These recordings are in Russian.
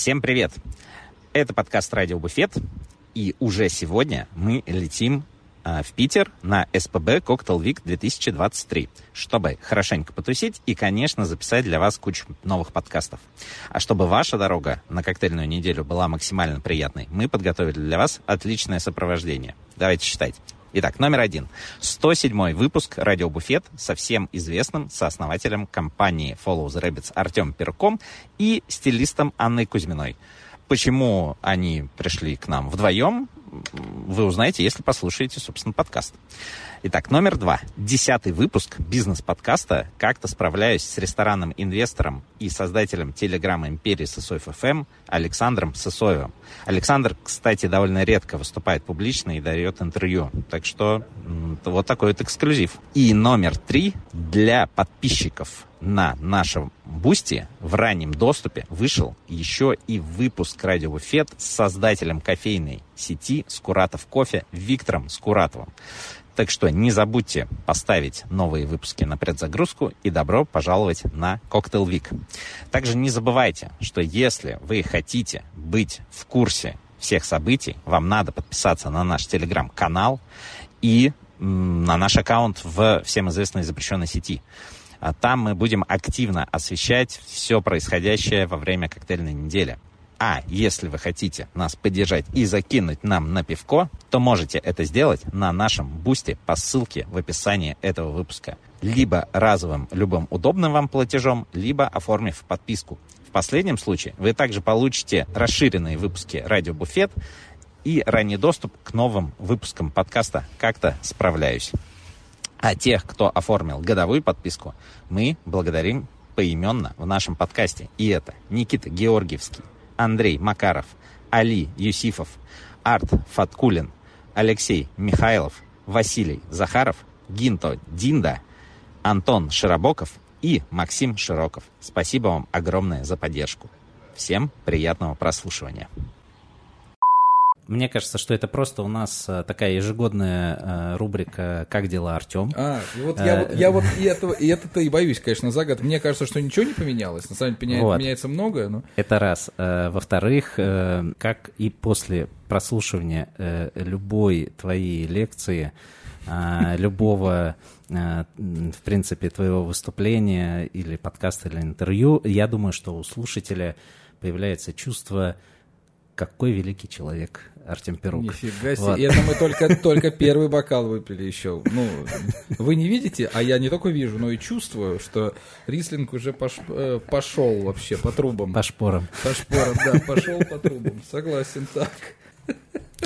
Всем привет! Это подкаст «Радио Буфет», и уже сегодня мы летим а, в Питер на СПБ Cocktail Week 2023, чтобы хорошенько потусить и, конечно, записать для вас кучу новых подкастов. А чтобы ваша дорога на коктейльную неделю была максимально приятной, мы подготовили для вас отличное сопровождение. Давайте читать. Итак, номер один. 107 выпуск «Радио Буфет» со всем известным сооснователем компании Follow the Rabbits Артем Перком и стилистом Анной Кузьминой. Почему они пришли к нам вдвоем, вы узнаете, если послушаете, собственно, подкаст. Итак, номер два. Десятый выпуск бизнес-подкаста «Как-то справляюсь с ресторанным инвестором и создателем телеграм-империи «Сысоев FM» Александром Сысоевым. Александр, кстати, довольно редко выступает публично и дает интервью. Так что вот такой вот эксклюзив. И номер три. Для подписчиков на нашем Boosty в раннем доступе вышел еще и выпуск «Радио Буфет» с создателем кофейной сети «Скуратов кофе» Виктором Скуратовым. Так что не забудьте поставить новые выпуски на предзагрузку и добро пожаловать на Cocktail Week. Также не забывайте, что если вы хотите быть в курсе всех событий, вам надо подписаться на наш телеграм-канал и на наш аккаунт в всем известной запрещенной сети. А там мы будем активно освещать все происходящее во время коктейльной недели. А если вы хотите нас поддержать и закинуть нам на пивко, то можете это сделать на нашем бусте по ссылке в описании этого выпуска. Либо разовым любым удобным вам платежом, либо оформив подписку. В последнем случае вы также получите расширенные выпуски «Радио Буфет» и ранний доступ к новым выпускам подкаста «Как-то справляюсь». А тех, кто оформил годовую подписку, мы благодарим поименно в нашем подкасте. И это Никита Георгиевский, Андрей Макаров, Али Юсифов, Арт Фаткулин, Алексей Михайлов, Василий Захаров, Гинто Динда, Антон Широбоков и Максим Широков. Спасибо вам огромное за поддержку. Всем приятного прослушивания. Мне кажется, что это просто у нас э, такая ежегодная э, рубрика «Как дела, Артем?». А, и вот я, вот, я вот и этого, и это-то и боюсь, конечно, за год. Мне кажется, что ничего не поменялось. На самом деле вот. меняется многое. Но... Это раз. Э, во-вторых, как и после прослушивания любой твоей лекции, любого в принципе, твоего выступления или подкаста, или интервью, я думаю, что у слушателя появляется чувство какой великий человек Артем Перук. Нифига себе. Вот. Это мы только, только первый бокал выпили еще. Ну, вы не видите, а я не только вижу, но и чувствую, что Рислинг уже пош, э, пошел вообще по трубам. По шпорам. По шпорам, да, пошел по трубам. Согласен, так.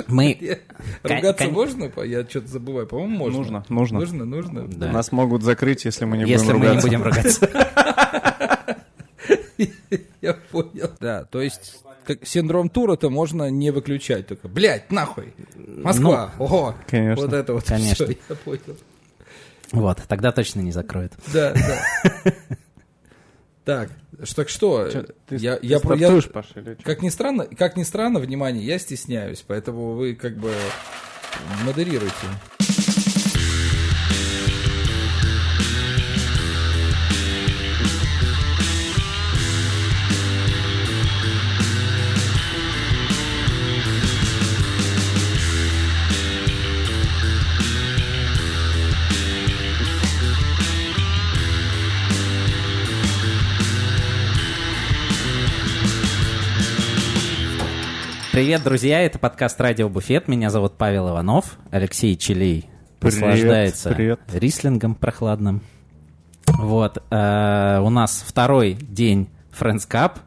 Мы... Ругаться можно? Я что-то забываю. По-моему, можно. Нужно, нужно. Нужно, нужно. Да. Нас могут закрыть, если мы не если будем ругаться. Если мы не будем ругаться. Я понял. Да, то есть как синдром Тура-то можно не выключать. Только, блядь, нахуй, Москва, ну, ого. Конечно. Вот это вот конечно. все, я понял. Вот, тогда точно не закроют. Да, да. Так, так что, что ты, я, ты я, я, Паша, или как ни странно, как ни странно, внимание, я стесняюсь, поэтому вы как бы модерируйте. Привет, друзья, это подкаст «Радио Буфет». Меня зовут Павел Иванов. Алексей Челей наслаждается привет. рислингом прохладным. Вот, э, у нас второй день Friends Cup.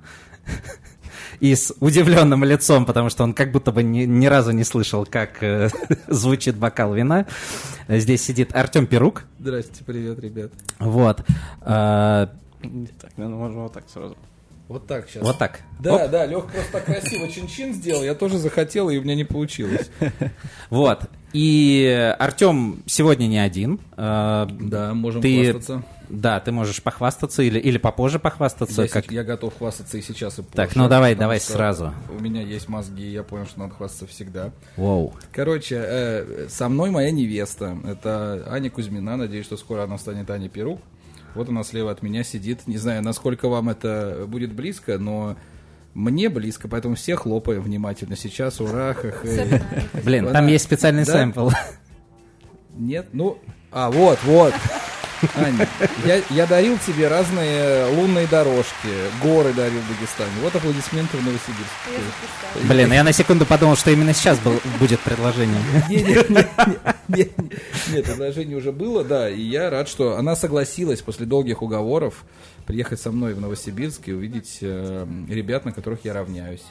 И с удивленным лицом, потому что он как будто бы ни, ни разу не слышал, как э, звучит бокал вина. Здесь сидит Артем Перук. Здрасте, привет, ребят. Вот. Э, так, ну, можно вот так сразу. Вот так сейчас. Вот так. Да, Оп. да, Лех просто так красиво чин-чин сделал, я тоже захотел, и у меня не получилось. Вот. И Артем сегодня не один. А, да, можем ты, хвастаться. Да, ты можешь похвастаться или, или попозже похвастаться. Я, как... я готов хвастаться и сейчас, и позже. Так, ну давай, давай сразу. У меня есть мозги, и я понял, что надо хвастаться всегда. Воу. Короче, э, со мной моя невеста. Это Аня Кузьмина. Надеюсь, что скоро она станет Аней Перук. Вот она слева от меня сидит. Не знаю, насколько вам это будет близко, но мне близко, поэтому все хлопаем внимательно сейчас, ура. Блин, там есть специальный сэмпл. Нет, ну, а, вот, вот. Аня, я, я дарил тебе разные лунные дорожки, горы дарил в Дагестане. Вот аплодисменты в Новосибирске. Блин, я на секунду подумал, что именно сейчас был- будет предложение. Не, не, не, не, не. Нет, предложение уже было, да, и я рад, что она согласилась после долгих уговоров приехать со мной в Новосибирск и увидеть э, ребят, на которых я равняюсь.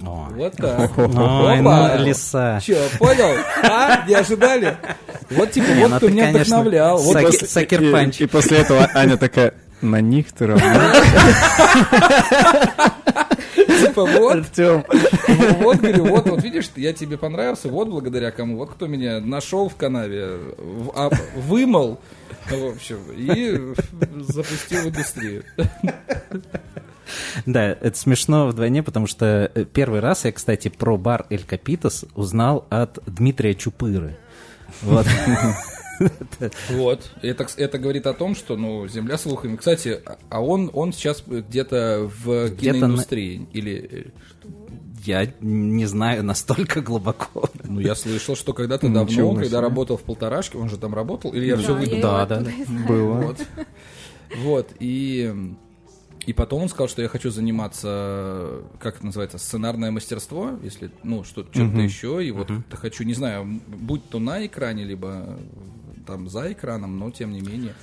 О. Вот так. Ой, Опа. ну, лиса. Че, понял? А? Не ожидали? Вот типа, Не, вот ну кто ты, меня конечно, вдохновлял. Вот Саки- после- Сакер и, панч. и после этого Аня такая, на них ты равна. типа, вот, Артем. вот, говорю, вот, вот, видишь, я тебе понравился, вот благодаря кому, вот кто меня нашел в канаве, в- а, вымыл, в общем, и запустил в индустрию. Да, это смешно вдвойне, потому что э, первый раз я, кстати, про бар Эль Капитас узнал от Дмитрия Чупыры. Вот. Вот. Это, это говорит о том, что, ну, земля слухами. Кстати, а- он, он сейчас где-то в Где-то киноиндустрии. Или, э, Я не знаю настолько глубоко. ну, я слышал, что когда-то Ничего давно, себе. когда работал в полторашке, он же там работал, или я Да, все выдумал? Да, да. Было. Вот. Вот, и, и потом он сказал, что я хочу заниматься, как это называется, сценарное мастерство, если, ну, что чем-то Мгм. еще, и вот хочу, не знаю, будь то на экране, либо там за экраном, но тем не менее.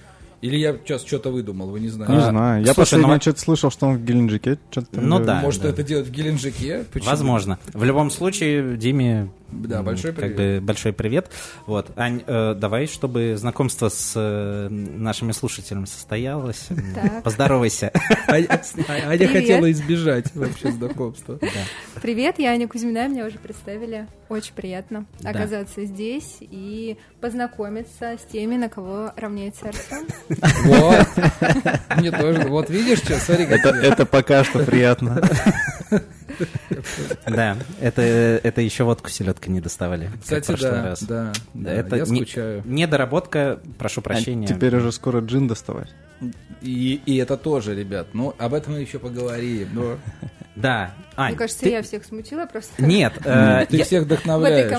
Или я сейчас что-то выдумал, вы не знаете. Не А, знаю. Я слушай, последнее ну- что-то слышал, что он в Геленджике что-то... Ну да. Может это делать в Геленджике? Почему? Возможно. В любом случае, Диме Да, большой как привет. бы большой привет. Вот, Ань, э, давай, чтобы знакомство с э, нашими слушателями состоялось, Так. поздоровайся. А, а- а я Привет. хотела избежать вообще знакомства. Привет, я Аня Кузьмина, меня уже представили. Очень приятно оказаться здесь и познакомиться с теми, на кого равняется Артем. Вот. Мне тоже. Вот видишь, что, смотри, как это пока что приятно. Да, это, это еще водку селедка не доставали. Кстати, прошлый да, раз. да, Да, да, это я не- скучаю. Недоработка, прошу А прощения. Теперь уже скоро джин доставать. И, и это тоже, ребят. Ну, об этом мы еще поговорим. но Да, Ань, Мне кажется, ты- я всех смутила просто Нет, э, Ты я- всех вдохновляешь.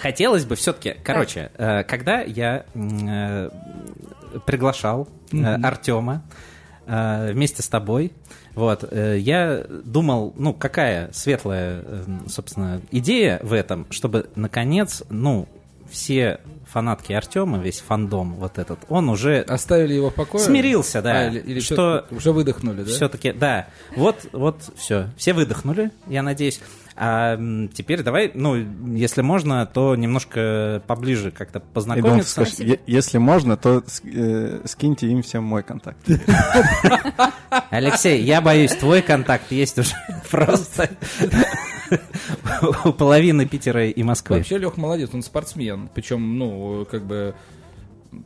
хотелось бы все-таки, короче, э, когда я э, приглашал э. Артема э, вместе с тобой, вот, э, я думал, ну, какая светлая, э, собственно, идея в этом, чтобы, наконец, ну, все фанатки Артема, весь фандом вот этот, он уже Оставили его в покое? смирился, да, А, или, или что уже выдохнули, да? все-таки, да. Вот, вот, все. Все выдохнули, я надеюсь. А теперь давай, ну, если можно, то немножко поближе как-то познакомиться. скажи, е- если можно, то э, скиньте им всем мой контакт. Алексей, я боюсь, твой контакт есть уже просто у половины Питера и Москвы. Вообще Лех молодец, он спортсмен. Причем, ну, как бы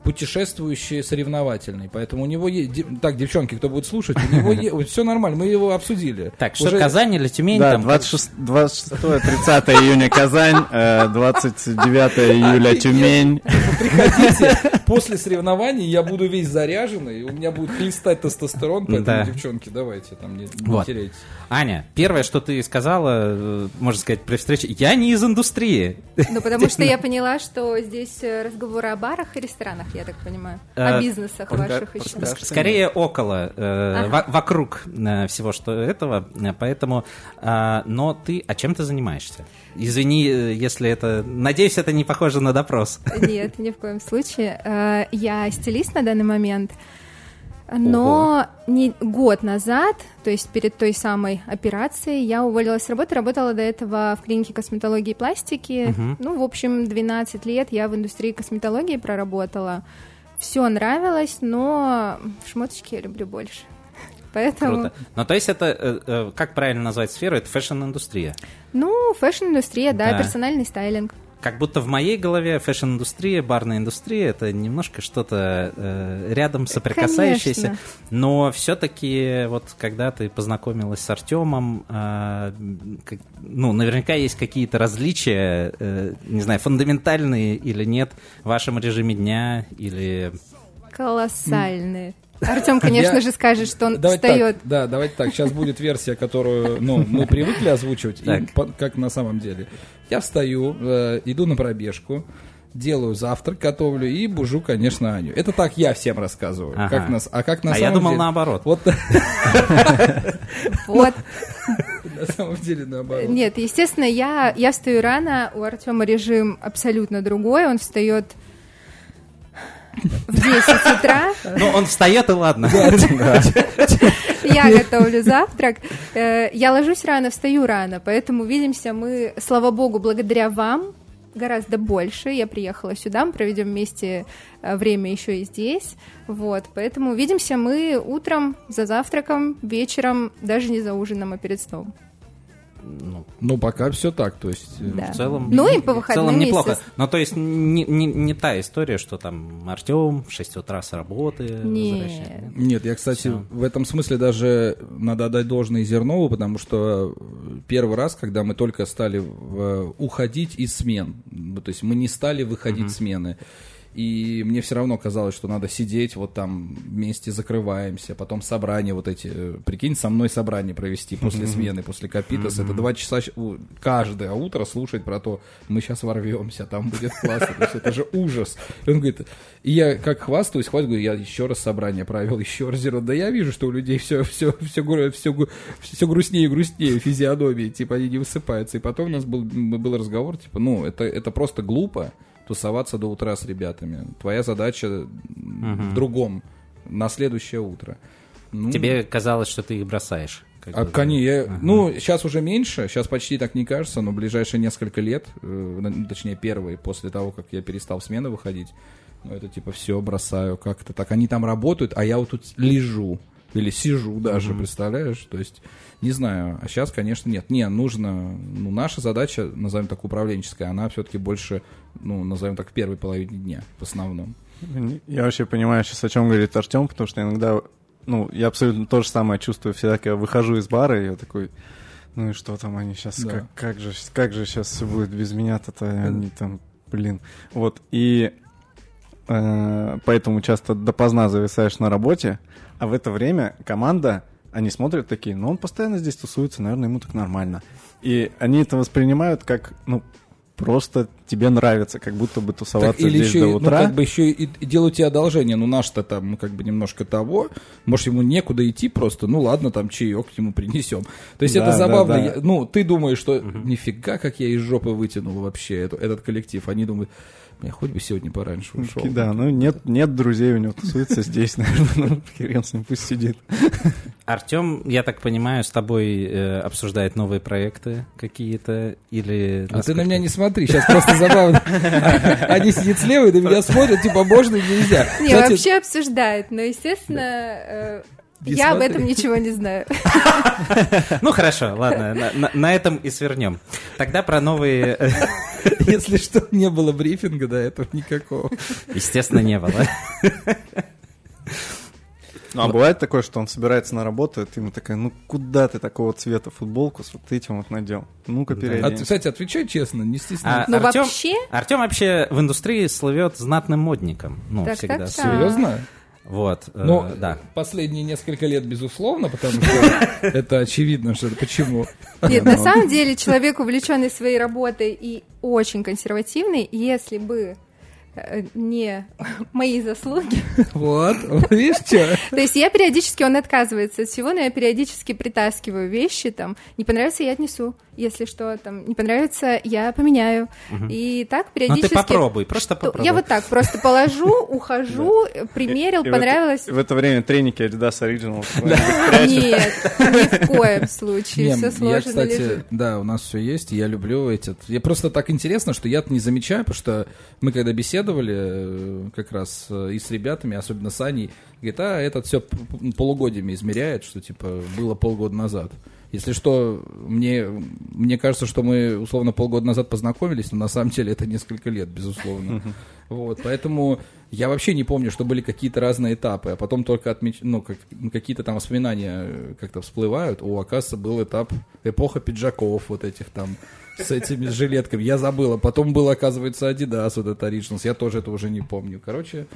путешествующий, соревновательный. Поэтому у него есть... Так, девчонки, кто будет слушать, у него все нормально, мы его обсудили. Так, что Казань или Тюмень Да, там? 26, 26-30 июня Казань, э, 29 июля Тюмень. Приходите после соревнований, я буду весь заряженный, у меня будет хлестать тестостерон, поэтому, Да. девчонки, давайте, там не, не Вот. теряйтесь. Аня, первое, что ты сказала, э, можно сказать, при встрече, я не из индустрии. Ну, потому что я поняла, что здесь э, разговоры о барах и ресторанах, я так понимаю. Э, О бизнесах ваших еще. Скорее около, вокруг всего что этого, поэтому, но ты, а чем ты занимаешься? Извини, э, если это, надеюсь, это не похоже на допрос. Нет, ни в коем случае. Э, Я стилист на данный момент. Но не год назад, то есть перед той самой операцией, я уволилась с работы, работала до этого в клинике косметологии и пластики. Мгм. Ну, в общем, 12 лет я в индустрии косметологии проработала. Все нравилось, но шмоточки я люблю больше. Поэтому, Круто. Ну, то есть это, э, э, как правильно назвать сферу, это fashion-индустрия. ну, fashion-индустрия, да, Да. персональный стайлинг. Как будто в моей голове fashion-индустрия, барная индустрия это немножко что-то э, рядом соприкасающееся. Конечно. Но все-таки вот когда ты познакомилась с Артемом, м, как- ну, наверняка есть какие-то различия, э, не знаю, фундаментальные или нет в вашем режиме дня или... Колоссальные. Артем, конечно Я- же, скажет, что он Давайте встает. так, да, давайте так. Сейчас будет версия, которую ну, мы привыкли озвучивать, и как на самом деле. Я встаю, э, иду на пробежку, делаю завтрак, готовлю и бужу, конечно, Аню. Это так я всем рассказываю. Ага. Как нас, а как на А самом я думал деле? наоборот. Вот Вот. на самом деле наоборот. Нет, естественно, я, я встаю рано, у Артема режим абсолютно другой, он встает в 10 утра, Ну, он встает и ладно. я готовлю завтрак, Э, я ложусь рано, встаю рано, поэтому видимся мы, слава богу, благодаря вам, гораздо больше. Я приехала сюда, мы проведем вместе э, время еще и здесь. Вот, поэтому видимся мы утром за завтраком, вечером, даже не за ужином, а перед сном. Ну, Ну, пока все так, то есть... э, Да. В целом, Ну и по в выходным, целом неплохо. естественно. Ну, то есть не, не- не та история, что там Артем в 6 утра с работы возвращается. Нет. Нет, я, кстати, Всё. в этом смысле даже надо отдать должное Зернову, потому что первый раз, когда мы только стали в- уходить из смен, то есть мы не стали выходить в смены, и мне все равно казалось, что надо сидеть вот там вместе закрываемся, потом собрания вот эти, э, прикинь, со мной собрание провести после смены, после Капитас, это два часа каждое утро слушать про то, мы сейчас ворвемся, там будет классно, то есть это же ужас. И он говорит, и я как хвастаюсь, хвастаюсь, говорю, я еще раз собрание провел, еще раз зеро. Да я вижу, что у людей все, все, все, все, все грустнее и грустнее физиономии, типа они не высыпаются. И потом у нас был, был разговор, типа, ну, это, это просто глупо тусоваться до утра с ребятами. Твоя задача м, в другом, на следующее утро. Ну, Тебе казалось, что ты их бросаешь. а, кони- я- Ага. Ну, сейчас уже меньше, сейчас почти так не кажется, но ближайшие несколько лет, э, точнее первые, после того, как я перестал в смены выходить, ну, это типа все бросаю, как это так. Они там работают, а я вот тут лежу. Или сижу даже, представляешь? То есть, не знаю. А сейчас, конечно, нет. Не, нужно... Ну, наша задача, назовем так, управленческая, она все-таки больше, ну, назовем так, в первой половине дня, в основном. Я вообще понимаю сейчас, о чем говорит Артем, потому что иногда, ну, я абсолютно то же самое чувствую всегда, когда выхожу из бара, и я такой, ну и что там они сейчас, Да. как, как же, как же сейчас все будет без меня-то-то, они там, блин. Вот, и э, поэтому часто допоздна зависаешь на работе, а в это время команда, они смотрят такие, ну он постоянно здесь тусуется, наверное, ему так нормально. И они это воспринимают как, ну, просто тебе нравится, как будто бы тусоваться Так, или здесь еще, до ну, утра. как бы еще и, и делаю тебе одолжение. Ну, наш-то там, ну, как бы немножко того. Может, ему некуда идти просто. Ну, ладно, там чаек ему принесем. То есть Да, это да, забавно. да. Я- ну, ты думаешь, что нифига, как я из жопы вытянул вообще эту- этот коллектив. Они думают, я хоть бы сегодня пораньше ушел. Да, ну нет, нет друзей у него тусуется здесь, наверное, ну, хрен с ним, пусть сидит. Артем, я так понимаю, с тобой э, обсуждает новые проекты какие-то или... А ты на меня не смотри, сейчас просто забавно. Они сидят слева и на меня смотрят, типа, можно и нельзя. Не, вообще обсуждают, но, естественно, э, Не я об смотри. этом ничего не знаю. Ну хорошо, ладно, на, этом и свернем. Тогда про новые, э, Если что, не было брифинга до этого никакого. естественно, не было. Ну, а бывает такое, что он собирается на работу, и ты ему такая, ну куда ты такого цвета футболку с вот этим вот надел? Ну-ка, А, переодень. кстати, отвечай честно, не А стесняйся. Ну, Артем- вообще- Артем вообще в индустрии слывет знатным модником. Ну, Так, всегда. так, с- так. Серьезно? Вот, э, Ну, да. последние несколько лет, безусловно, потому что это очевидно, что почему. Нет, на самом деле человек, увлеченный своей работой и очень консервативный, если бы э, не мои заслуги. Вот, видишь, что? То есть я периодически, он отказывается от всего, но я периодически притаскиваю вещи, там, не понравится, я отнесу, если что, там, не понравится, я поменяю. И так Ну периодически... ты попробуй, просто То- попробуй. Я вот так просто положу, ухожу, примерил, И в понравилось. В это время треники Adidas Original. Нет, ни в коем случае, все сложно лежит. да, у нас все есть, я люблю эти. Я просто так интересно, что я не замечаю, потому что мы когда беседовали э, как раз э, и с ребятами, особенно с Аней, говорит, а этот все полугодиями измеряет, что типа было полгода назад. Если что, мне, мне кажется, что мы условно полгода назад познакомились, но на самом деле это несколько лет, безусловно. Вот, поэтому я вообще не помню, что были какие-то разные этапы, а потом только отмеч... ну, как... какие-то там воспоминания э, как-то всплывают. О, оказывается, был этап эпоха пиджаков вот этих там с этими жилетками. Я забыла. Потом был, оказывается, Adidas, вот это Originals. Я тоже это уже не помню. Короче,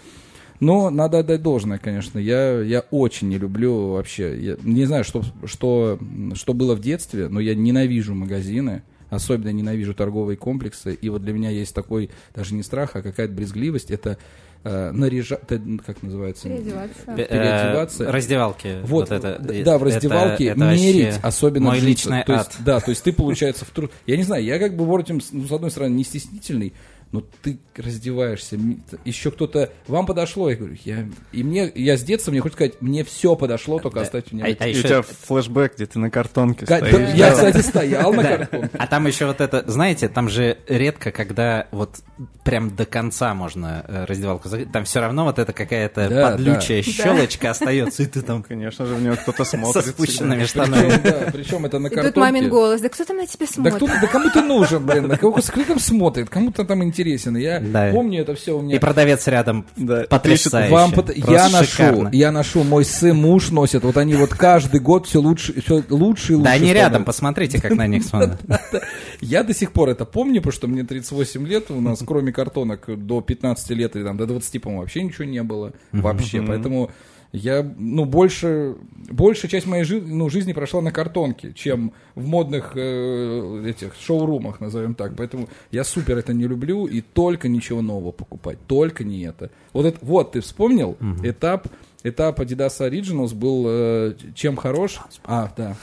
Но надо отдать должное, конечно. Я, я очень не люблю вообще. Я не знаю, что, что, что было в детстве, но я ненавижу магазины. Особенно ненавижу торговые комплексы. И вот для меня есть такой, даже не страх, а какая-то брезгливость. Это э, наряжать, как называется? Переодеваться. Э, Переодеваться. Раздевалки. Вот, это, да, в раздевалке это- это мерить, особенно мой личный то есть, ад. Да, то есть ты, получается, в труд... Я не знаю, я как бы в этом, ну, с одной стороны, не стеснительный, но ты раздеваешься, еще кто-то... Вам подошло, я говорю, я... И мне, я с детства, мне хочется сказать, мне все подошло, только оставьте меня. А- а И у еще- тебя флешбэк, где ты на картонке Ка- да, стоишь. Я, Да. кстати, стоял на Да. картонке. А там еще вот это, знаете, там же редко, когда вот прям до конца можно э, раздевалку закрыть, там все равно вот эта какая-то Да, подлючая щелочка остается, и ты там Конечно же, в него кто-то со смотрит. спущенными Причем, штанами. да, причем это на И картонке. тут мамин голос. Да кто там на тебя Да, смотрит? кто, да кому ты нужен, блин? На кого кто там смотрит? Кому-то там интересен. Я Да. помню это все у меня. И продавец рядом Да. потрясающе. Вам пот- я ношу, шикарно. я ношу, мой сын, муж носит. Вот они вот каждый год все лучше, все лучше и лучше. Да они рядом, становятся. посмотрите, как на них смотрят. Я до сих пор это помню, потому что мне 38 лет, у нас кроме картонок до 15 лет или там до 20, по-моему, вообще ничего не было. Вообще, поэтому я, ну, больше, большая часть моей жи- ну, жизни прошла на картонке, чем в модных э, этих шоурумах, назовем так. Поэтому я супер это не люблю и только ничего нового покупать, только не это. Вот, это, вот ты вспомнил этап, этап Adidas Originals был э, чем хорош? А, да,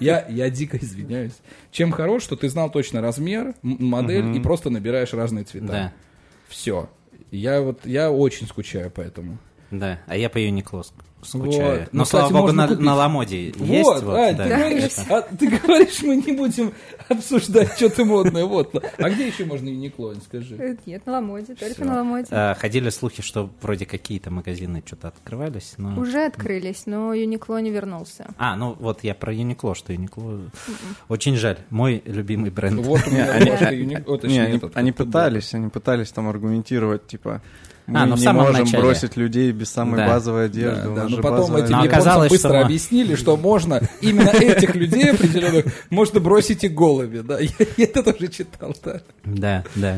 я, я, дико извиняюсь. Чем хорош, что ты знал точно размер, модель и просто набираешь разные цвета. Да, Все. Я вот, я очень скучаю по этому. Да. А я по Юникло ск- скучаю. Вот. Но, Ну, слава кстати, богу, на, купить. на Ламоде есть. вот, вот, Ань, да, ты, говоришь, это. а, ты говоришь, мы не будем обсуждать что-то модное. Вот. А где еще можно Юникло, Ань, скажи? Э, Нет, на Ламоде, только на Ламоде. А, Ходили слухи, что вроде какие-то магазины что-то открывались, но... Уже открылись, но Юникло не вернулся. А, ну вот я про Юникло, что Юникло... Очень жаль, мой любимый бренд. Вот у меня они- пытались, они пытались там аргументировать, типа, мы А, ну в не самом можем начале. бросить людей без самой Да. базовой одежды. Да, да, но же потом базовая этим Но одежда». японцам оказалось, быстро что- объяснили, что можно именно этих людей определенных можно бросить и голыми, да. Я, я это тоже читал, да. Да, да.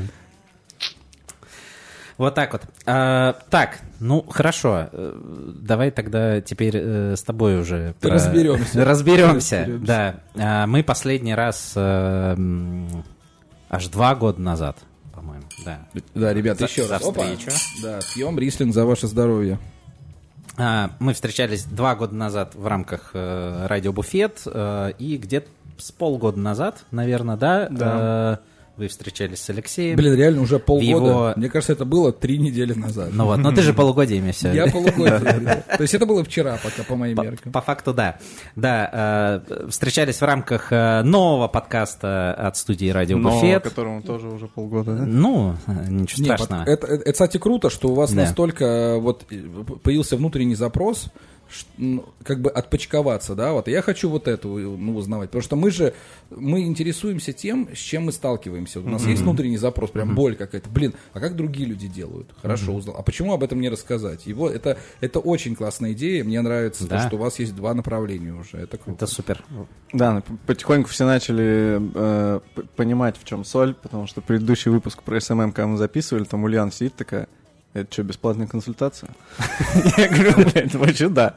Вот так вот. А, так, ну хорошо. Э, Давай тогда теперь э, с тобой уже про- Разберемся. Разберемся. Разберемся. Да. А, мы последний раз э, аж два года назад, да. Да, ребят, За- еще за раз. Опа. встречу. Да, пьем рислинг за ваше здоровье. А, Мы встречались два года назад в рамках э, радио Буфет, э, и где-то с полгода назад, наверное, да, Да. э, вы встречались с Алексеем. Блин, реально уже полгода. его- Мне кажется, это было три недели назад. Ну вот, но ты же полугодиями все. Я полугодие. То есть это было вчера пока, по моим меркам. по факту, да. Да, э, встречались в рамках э, нового подкаста от студии Радио Буфет. которому тоже уже полгода, да? Ну, ничего Не, страшного. это, кстати, круто, что у вас настолько э, вот появился внутренний запрос, как бы отпочковаться, да, вот. Я хочу вот это ну, узнавать, потому что мы же, мы интересуемся тем, с чем мы сталкиваемся. У нас есть внутренний запрос, прям боль какая-то. Блин, а как другие люди делают? Хорошо, узнал. А почему об этом не рассказать? Его, это, это очень классная идея, мне нравится, то, Да. что у вас есть два направления уже, это круто. Это супер. Да, ну, потихоньку все начали э, понимать, в чем соль, потому что предыдущий выпуск про SMM, когда мы записывали, там Ульяна сидит такая, это что, бесплатная консультация? Я говорю, блядь, вообще да.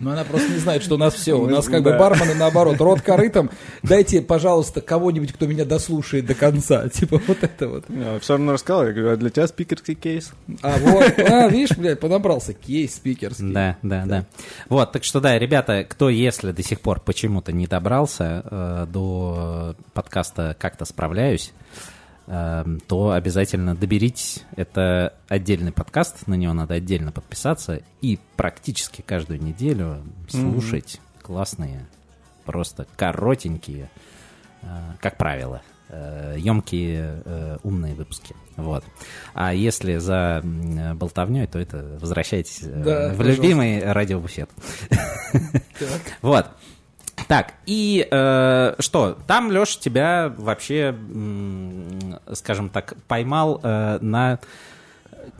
Но она просто не знает, что у нас все. У нас как бы бармены наоборот, рот корытом. Дайте, пожалуйста, кого-нибудь, кто меня дослушает до конца. Типа вот это вот. Все равно рассказал, я говорю, а для тебя спикерский кейс? А вот, а, видишь, блядь, подобрался кейс спикерский. Да, да, да. Вот, так что да, ребята, кто если до сих пор почему-то не добрался э, до подкаста «Как-то справляюсь», то обязательно доберитесь. Это отдельный подкаст, на него надо отдельно подписаться и практически каждую неделю слушать классные, просто коротенькие, э, как правило, э, емкие, э, умные выпуски. Вот. А если за болтовней, то это возвращайтесь э, Да, в пожалуйста. любимый радиобуфет. Вот. Так, и э, что, там Леша тебя вообще, скажем так, поймал э, на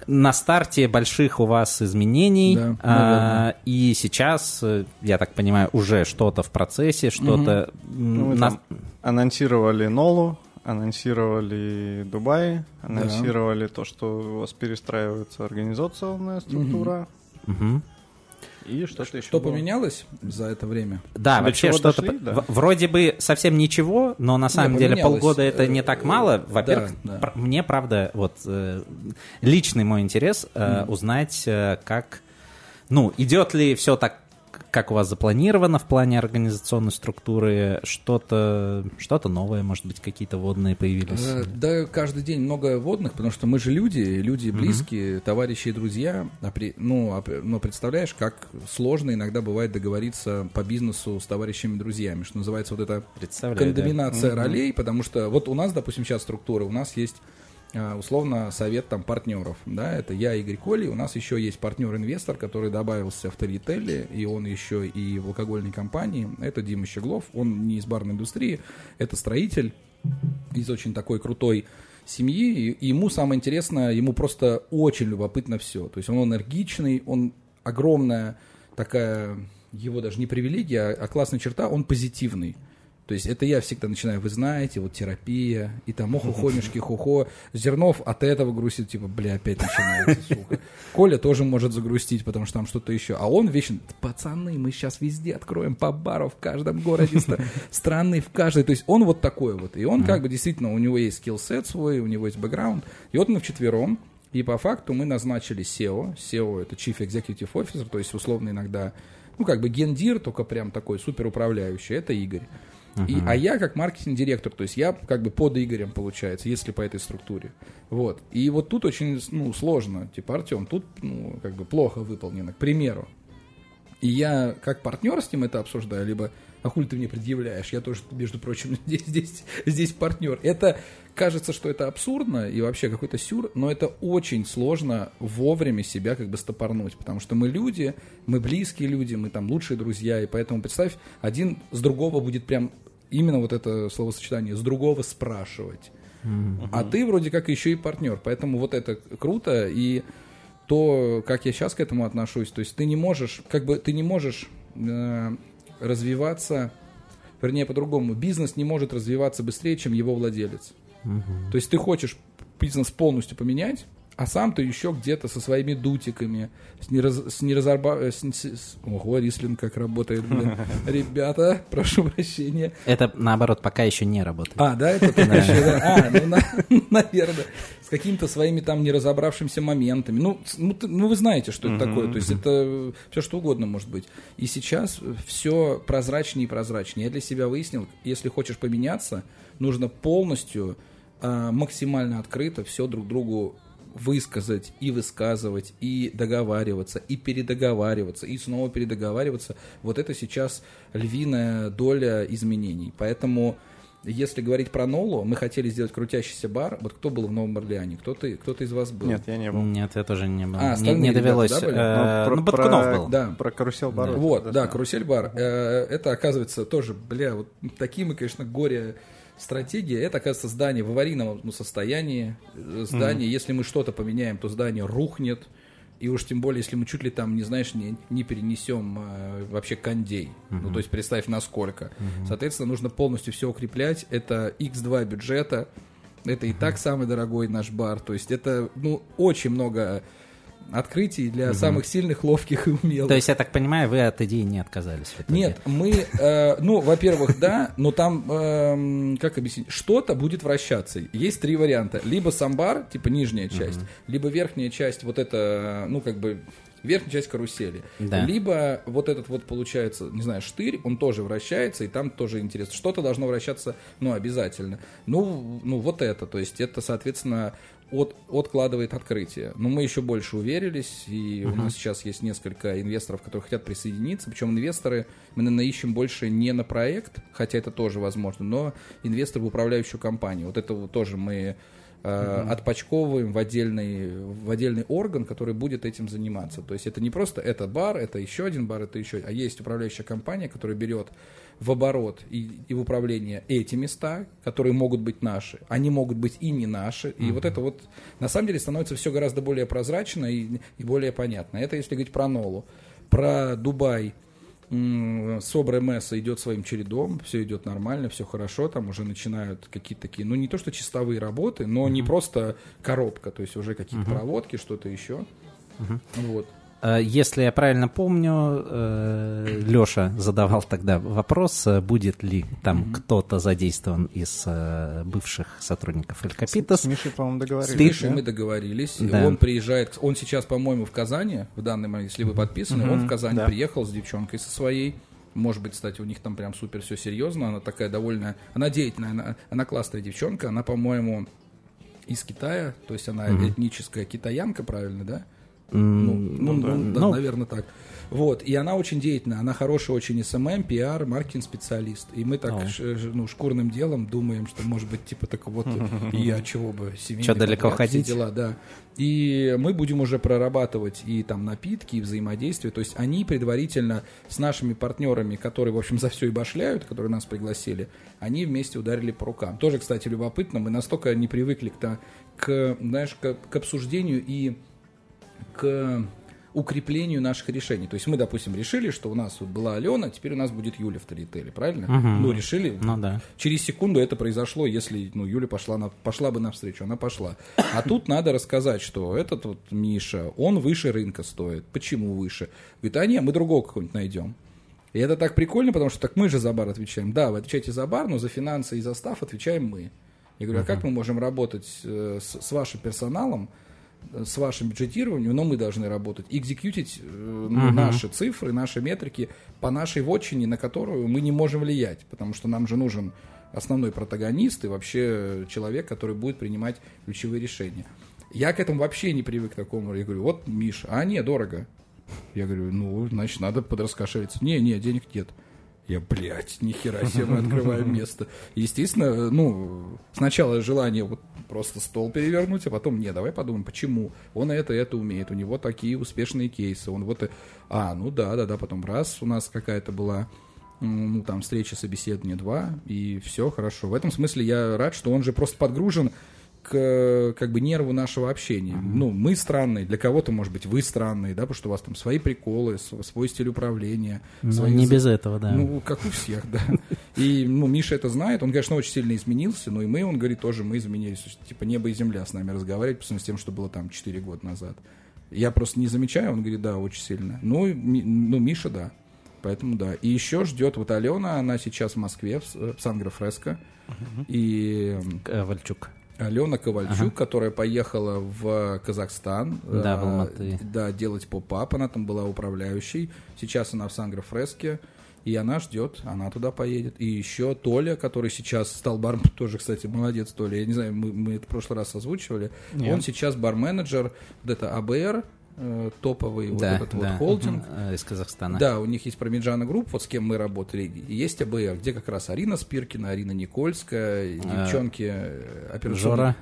на старте больших у вас изменений, Да, а, и сейчас, э, я так понимаю, уже что-то в процессе, что-то м, Ну, на- анонсировали Нолу, анонсировали Дубай, анонсировали то, что у вас перестраивается организационная структура. Мгм. И что-то еще. Что было. поменялось за это время? Да, До вообще что-то... дошли, по- да. в- Вроде бы совсем ничего, но на самом деле полгода это не Э, так мало. Во-первых, да. пр- мне, правда, вот э, личный мой интерес э, узнать, э, как... Ну, идет ли все так, как у вас запланировано в плане организационной структуры, что-то что новое, может быть, какие-то водные появились? Э, Да, каждый день много водных, потому что мы же люди, люди близкие, товарищи и друзья. А ну, а но представляешь, как сложно иногда бывает договориться по бизнесу с товарищами и друзьями, что называется вот это Представляю, да. ролей, потому что вот у нас, допустим, сейчас структура, у нас есть условно совет там партнеров, да, это я, Игорь Коли, у нас еще есть партнер-инвестор, который добавился в Тарителе, и он еще и в алкогольной компании, это Дима Щеглов, он не из барной индустрии, это строитель из очень такой крутой семьи, и ему самое интересное, ему просто очень любопытно все, то есть он энергичный, он огромная такая, его даже не привилегия, а классная черта, он позитивный. То есть это я всегда начинаю, вы знаете, вот терапия, и там оху хомишки хухо. Зернов от этого грустит, типа, бля, опять начинается, сука. Коля тоже может загрустить, потому что там что-то еще. А он вечно, пацаны, мы сейчас везде откроем по бару в каждом городе страны, в каждой. То есть он вот такой вот. И он как бы действительно, у него есть скиллсет свой, у него есть бэкграунд. И вот мы вчетвером, и по факту мы назначили SEO. SEO это Chief Executive Officer, то есть условно иногда, ну как бы гендир, только прям такой супер управляющий, это Игорь. И, а я как маркетинг-директор, то есть я как бы под Игорем получается, если по этой структуре. Вот. И вот тут очень ну, сложно. Типа, Артем, тут ну, как бы плохо выполнено, к примеру. И я как партнер с ним это обсуждаю, либо а хули ты мне предъявляешь? Я тоже, между прочим, здесь, здесь, здесь партнер. Это кажется, что это абсурдно и вообще какой-то сюр, но это очень сложно вовремя себя как бы стопорнуть, потому что мы люди, мы близкие люди, мы там лучшие друзья, и поэтому представь, один с другого будет прям именно вот это словосочетание с другого спрашивать. А ты вроде как еще и партнер, поэтому вот это круто и то, как я сейчас к этому отношусь, то есть ты не можешь, как бы ты не можешь э, развиваться, вернее по-другому, бизнес не может развиваться быстрее, чем его владелец. То есть ты хочешь бизнес полностью поменять, а сам ты еще где-то со своими дутиками, с, нераз, с неразорба... э, с- с- Ого, Рислин как работает, блин. Ребята, прошу прощения. Это, наоборот, пока еще не работает. А, да, это только еще, да. А, ну, на- наверное, с какими-то своими там неразобравшимся моментами. Ну, ну, ты- ну, вы знаете, что это такое. То есть это все что угодно может быть. И сейчас все прозрачнее и прозрачнее. Я для себя выяснил, если хочешь поменяться, нужно полностью, а, максимально открыто все друг другу высказать и высказывать, и договариваться, и передоговариваться, и снова передоговариваться. Вот это сейчас львиная доля изменений. Поэтому, если говорить про Нолу, мы хотели сделать крутящийся бар. Вот кто был в Новом Орлеане? Кто-то кто из вас был? Нет, я не был. Нет, я тоже не был. А, не, не ребята, довелось. да, были? Э, Ну, Ну, про- Баткунов про- был. Да. Про карусель бар. Вот, да, карусель бар. Э, Это, оказывается, тоже, бля, вот такие мы, конечно, горе стратегия. Это, оказывается, здание в аварийном ну, состоянии. Э, Здание, если мы что-то поменяем, то здание рухнет. И уж тем более, если мы чуть ли там, не знаешь, не, не перенесем э, вообще кондей. Ну, то есть представь, насколько. Соответственно, нужно полностью все укреплять. Это x2 бюджета. Это и так самый дорогой наш бар. То есть это, ну, очень много открытий для самых сильных, ловких и умелых. То есть, я так понимаю, вы от идеи не отказались. Нет, мы, э, ну, во-первых, да, но там, эм, как объяснить, что-то будет вращаться. Есть три варианта. Либо самбар, типа нижняя часть, либо верхняя часть, вот это, ну, как бы, верхняя часть карусели. Да. Либо вот этот вот, получается, не знаю, штырь, он тоже вращается, и там тоже интересно. Что-то должно вращаться, ну, обязательно. Ну, ну вот это, то есть это, соответственно, от, откладывает открытие. Но мы еще больше уверились, и у нас сейчас есть несколько инвесторов, которые хотят присоединиться. Причем инвесторы мы, наверное, ищем больше не на проект, хотя это тоже возможно, но инвесторы в управляющую компанию. Вот это тоже мы э, отпочковываем в отдельный, в отдельный орган, который будет этим заниматься. То есть это не просто это бар, это еще один бар, это еще, а есть управляющая компания, которая берет в оборот и, и в управление эти места, которые могут быть наши, они могут быть и не наши. И вот это вот на самом деле становится все гораздо более прозрачно и, и более понятно. Это если говорить про Нолу. Про Дубай Собра Месса идет своим чередом, все идет нормально, все хорошо, там уже начинают какие-то такие, ну не то что чистовые работы, но не просто коробка, то есть уже какие-то проводки, что-то еще. Вот. Э, если я правильно помню, э, Леша задавал тогда вопрос, э, будет ли там mm-hmm. кто-то задействован из бывших сотрудников El Copitas. С Мишей, по-моему, договорились. С Мишей да? мы договорились. Да. Он приезжает, он сейчас, по-моему, в Казани, в данный момент, если вы подписаны, mm-hmm. он в Казани да. приехал с девчонкой со своей. Может быть, кстати, у них там прям супер все серьезно. Она такая довольно... Она деятельная, она, она классная девчонка. Она, по-моему, из Китая. То есть она mm-hmm. этническая китаянка, правильно, да? Ну, ну, ну, да. ну, да, ну, наверное, так. Вот, и она очень деятельная, она хорошая очень SMM, пиар, маркетинг-специалист. И мы так, ш, ну, шкурным делом думаем, что, может быть, типа, так вот, я чего бы, семейный Что, далеко ходить? дела, да. И мы будем уже прорабатывать и там напитки, и взаимодействие. То есть они предварительно с нашими партнерами, которые, в общем, за все и башляют, которые нас пригласили, они вместе ударили по рукам. Тоже, кстати, любопытно, мы настолько не привыкли к, к знаешь, к, к обсуждению и к укреплению наших решений. То есть мы, допустим, решили, что у нас вот была Алена, теперь у нас будет Юля в Тарителе, правильно? Угу. Ну, решили. Ну, да. Через секунду это произошло, если ну, Юля пошла, на, пошла бы навстречу, она пошла. А тут надо рассказать, что этот вот Миша, он выше рынка стоит. Почему выше? Говорит, а нет, мы другого какого-нибудь найдем. И это так прикольно, потому что так мы же за бар отвечаем. Да, вы отвечаете за бар, но за финансы и за став отвечаем мы. Я говорю, а как мы можем работать э, с, с вашим персоналом, с вашим бюджетированием, но мы должны работать, экзекьютить э, uh-huh. наши цифры, наши метрики по нашей вотчине, на которую мы не можем влиять, потому что нам же нужен основной протагонист и вообще человек, который будет принимать ключевые решения. Я к этому вообще не привык к такому. Я говорю, вот, Миша, а не, дорого. Я говорю, ну, значит, надо подраскошелиться. Не, не, денег нет. Я, блядь, нихера себе мы открываем место. Естественно, ну, сначала желание вот просто стол перевернуть, а потом, не, давай подумаем, почему. Он это, это умеет, у него такие успешные кейсы, он вот... А, ну да, да, да, потом раз у нас какая-то была ну, там, встреча, собеседование два, и все хорошо. В этом смысле я рад, что он же просто подгружен к как бы нерву нашего общения. Mm-hmm. Ну, мы странные, для кого-то, может быть, вы странные, да, потому что у вас там свои приколы, свой стиль управления. Ну, свои... не без этого, да. Ну, как у всех, да. И, ну, Миша это знает, он, конечно, очень сильно изменился, но и мы, он говорит, тоже мы изменились. Типа небо и земля с нами разговаривать, по сравнению с тем, что было там 4 года назад. Я просто не замечаю, он говорит, да, очень сильно. Ну, ми, ну Миша, да. Поэтому да. И еще ждет вот Алена, она сейчас в Москве, в, в Сан-Графреско. Uh-huh. И... Вальчук. Алена Ковальчук, ага. которая поехала в Казахстан. Да, в Алматы. Да, делать pop-up. Она там была управляющей. Сейчас она в Sangre Fresca. И она ждет, она туда поедет. И еще Толя, который сейчас стал барменом, тоже, кстати, молодец Толя. Я не знаю, мы, мы это в прошлый раз озвучивали. Нет. Он сейчас барменеджер, вот это ABR, Э, топовый да, вот этот да. вот холдинг. Угу, из Казахстана. Да, у них есть Parmigiano Group, вот с кем мы работали. Есть ABR, где как раз Арина Спиркина, Арина Никольская, а, девчонки э, операционные. Жора.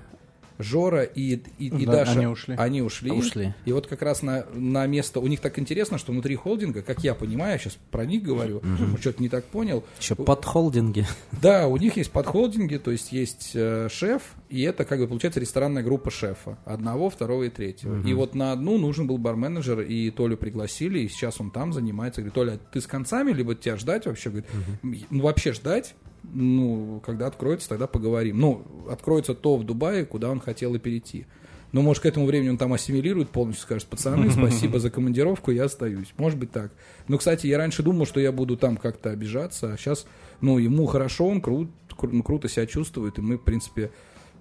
Жора и, и, и да, Даша. Они ушли. Они ушли. ушли. И вот как раз на, на место... У них так интересно, что внутри холдинга, как я понимаю, я сейчас про них говорю, угу. что-то не так понял. Еще подхолдинги. Да, у них есть подхолдинги, то есть есть э, шеф, и это как бы получается ресторанная группа шефа. Одного, второго и третьего. Угу. И вот на одну нужен был барменеджер, и Толю пригласили, и сейчас он там занимается. Говорит, Толя, ты с концами, либо тебя ждать вообще? Говорит, угу. ну вообще ждать? Ну, когда откроется, тогда поговорим. Ну, откроется то в Дубае, куда он хотел и перейти. Но, может, к этому времени он там ассимилирует полностью, скажет, пацаны, спасибо за командировку, я остаюсь. Может быть так. Но, кстати, я раньше думал, что я буду там как-то обижаться, а сейчас, ну, ему хорошо, он крут, кру, ну, круто себя чувствует, и мы, в принципе,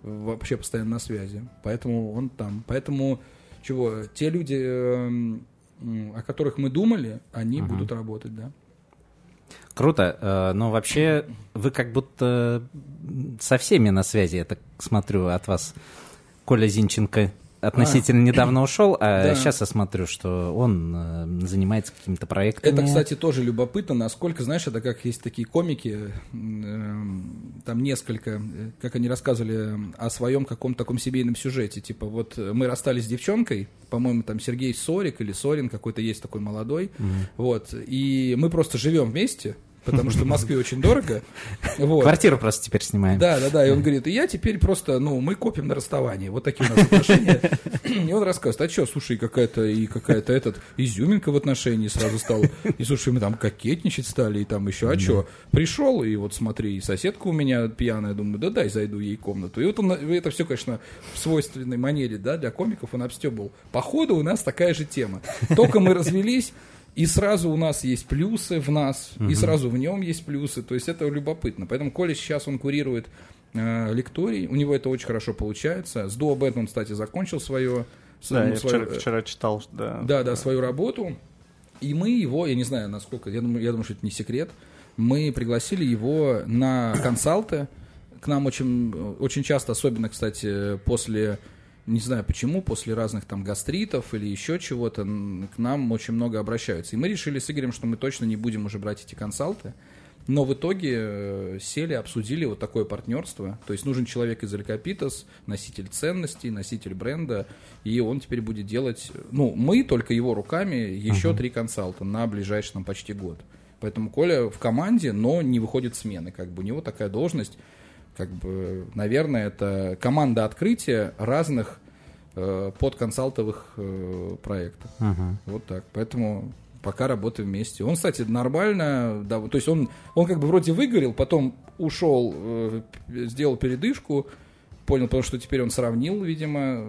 вообще постоянно на связи. Поэтому он там. Поэтому, чего, те люди, эм, о которых мы думали, они uh-huh. будут работать, да. Круто. Э, но вообще вы как будто со всеми на связи, я так смотрю, от вас. Коля Зинченко относительно а. недавно ушел, а да. сейчас я смотрю, что он э, занимается какими-то проектами. Это, кстати, тоже любопытно, насколько, знаешь, это как есть такие комики, э, там несколько, как они рассказывали о своем каком-то таком семейном сюжете, типа вот мы расстались с девчонкой, по-моему, там Сергей Сорик или Сорин какой-то есть такой молодой, угу. вот, и мы просто живем вместе, потому что в Москве очень дорого. Вот. Квартиру просто теперь снимаем. Да, да, да. И он говорит, и я теперь просто, ну, мы копим на расставание. Вот такие у нас отношения. И он рассказывает, а что, слушай, какая-то и какая-то этот изюминка в отношении сразу стала. И слушай, мы там кокетничать стали, и там еще, а что? Пришел, и вот смотри, и соседка у меня пьяная, думаю, да дай зайду ей комнату. И вот он, это все, конечно, в свойственной манере, да, для комиков он обстебал. Походу у нас такая же тема. Только мы развелись, и сразу у нас есть плюсы в нас, угу. и сразу в нем есть плюсы. То есть это любопытно. Поэтому Коля сейчас он курирует э, лекторий, у него это очень хорошо получается. С Дуобет он, кстати, закончил свое... Да, ну, я свою, вчера, вчера читал, да. Да, да, свою работу. И мы его, я не знаю, насколько, я думаю, я думаю, что это не секрет, мы пригласили его на консалты. К нам очень, очень часто, особенно, кстати, после не знаю почему, после разных там гастритов или еще чего-то, к нам очень много обращаются. И мы решили с Игорем, что мы точно не будем уже брать эти консалты. Но в итоге э, сели, обсудили вот такое партнерство. То есть нужен человек из Алькапитас, носитель ценностей, носитель бренда, и он теперь будет делать, ну, мы только его руками еще uh-huh. три консалта на ближайший там почти год. Поэтому Коля в команде, но не выходит смены. Как бы у него такая должность как бы, наверное, это команда открытия разных э, подконсалтовых э, проектов. Uh-huh. Вот так. Поэтому пока работаем вместе. Он, кстати, нормально, да, то есть он, он как бы вроде выгорел, потом ушел, э, сделал передышку, понял, потому что теперь он сравнил, видимо,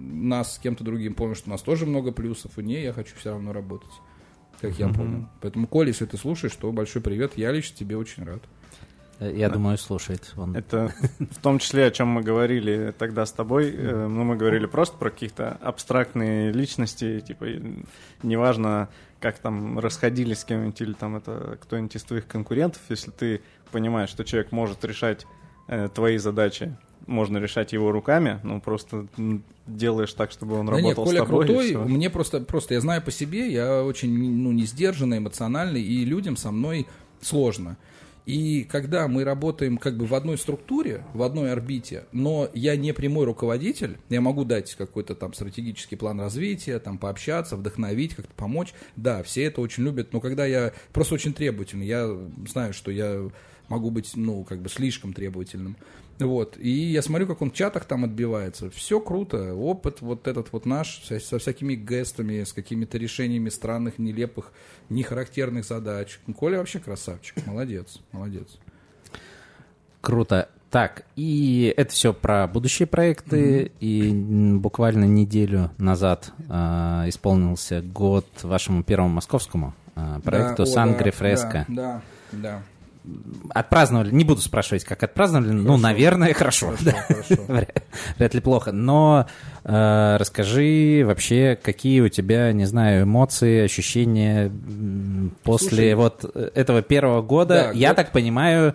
нас с кем-то другим, понял, что у нас тоже много плюсов, и не, я хочу все равно работать, как я uh-huh. понял. Поэтому, Коля, если ты слушаешь, то большой привет, я лично тебе очень рад. Я да. думаю, слушает он. Это в том числе, о чем мы говорили тогда с тобой. Э, ну, мы говорили просто про каких-то абстрактные личности, типа, неважно, как там расходились с кем-нибудь или там это кто-нибудь из твоих конкурентов, если ты понимаешь, что человек может решать э, твои задачи, можно решать его руками, ну просто делаешь так, чтобы он да работал нет, Коля с тобой. крутой, мне просто, просто я знаю по себе, я очень ну, не сдержанный, эмоциональный, и людям со мной сложно. И когда мы работаем как бы в одной структуре, в одной орбите, но я не прямой руководитель, я могу дать какой-то там стратегический план развития, там пообщаться, вдохновить, как-то помочь. Да, все это очень любят, но когда я просто очень требовательный, я знаю, что я могу быть, ну, как бы слишком требовательным. Вот. И я смотрю, как он в чатах там отбивается. Все круто. Опыт вот этот вот наш, со, со всякими гестами, с какими-то решениями странных, нелепых, нехарактерных задач. Коля вообще красавчик. Молодец. Молодец. Круто. Так, и это все про будущие проекты. Mm-hmm. И буквально неделю назад э, исполнился год вашему первому московскому э, проекту да, Сан Грифреско. Да, да, да отпраздновали, не буду спрашивать, как отпраздновали, хорошо. ну, наверное, хорошо. хорошо, да. хорошо. Вряд ли плохо. Но э, расскажи вообще, какие у тебя, не знаю, эмоции, ощущения после Слушай, вот этого первого года. Да, Я год... так понимаю,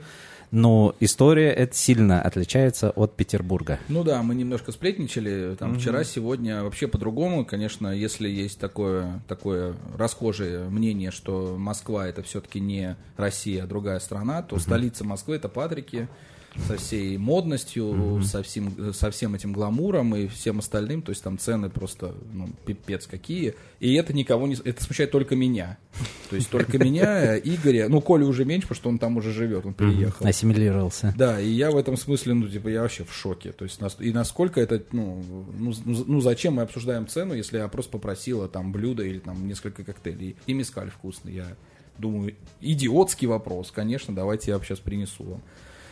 но история это сильно отличается от Петербурга. Ну да, мы немножко сплетничали там угу. вчера, сегодня вообще по-другому, конечно, если есть такое такое расхожее мнение, что Москва это все-таки не Россия, а другая страна, то угу. столица Москвы это Патрики со всей модностью, mm-hmm. со, всем, со всем этим гламуром и всем остальным. То есть там цены просто ну, пипец какие. И это никого не... Это смущает только меня. То есть только меня, Игоря. Ну, Коля уже меньше, потому что он там уже живет, он переехал. Mm-hmm. Ассимилировался. Да, и я в этом смысле, ну, типа, я вообще в шоке. То есть, и насколько это, ну, ну, ну, ну зачем мы обсуждаем цену, если я просто попросила там блюдо или там несколько коктейлей. И мискаль вкусный. Я думаю, идиотский вопрос. Конечно, давайте я сейчас принесу вам.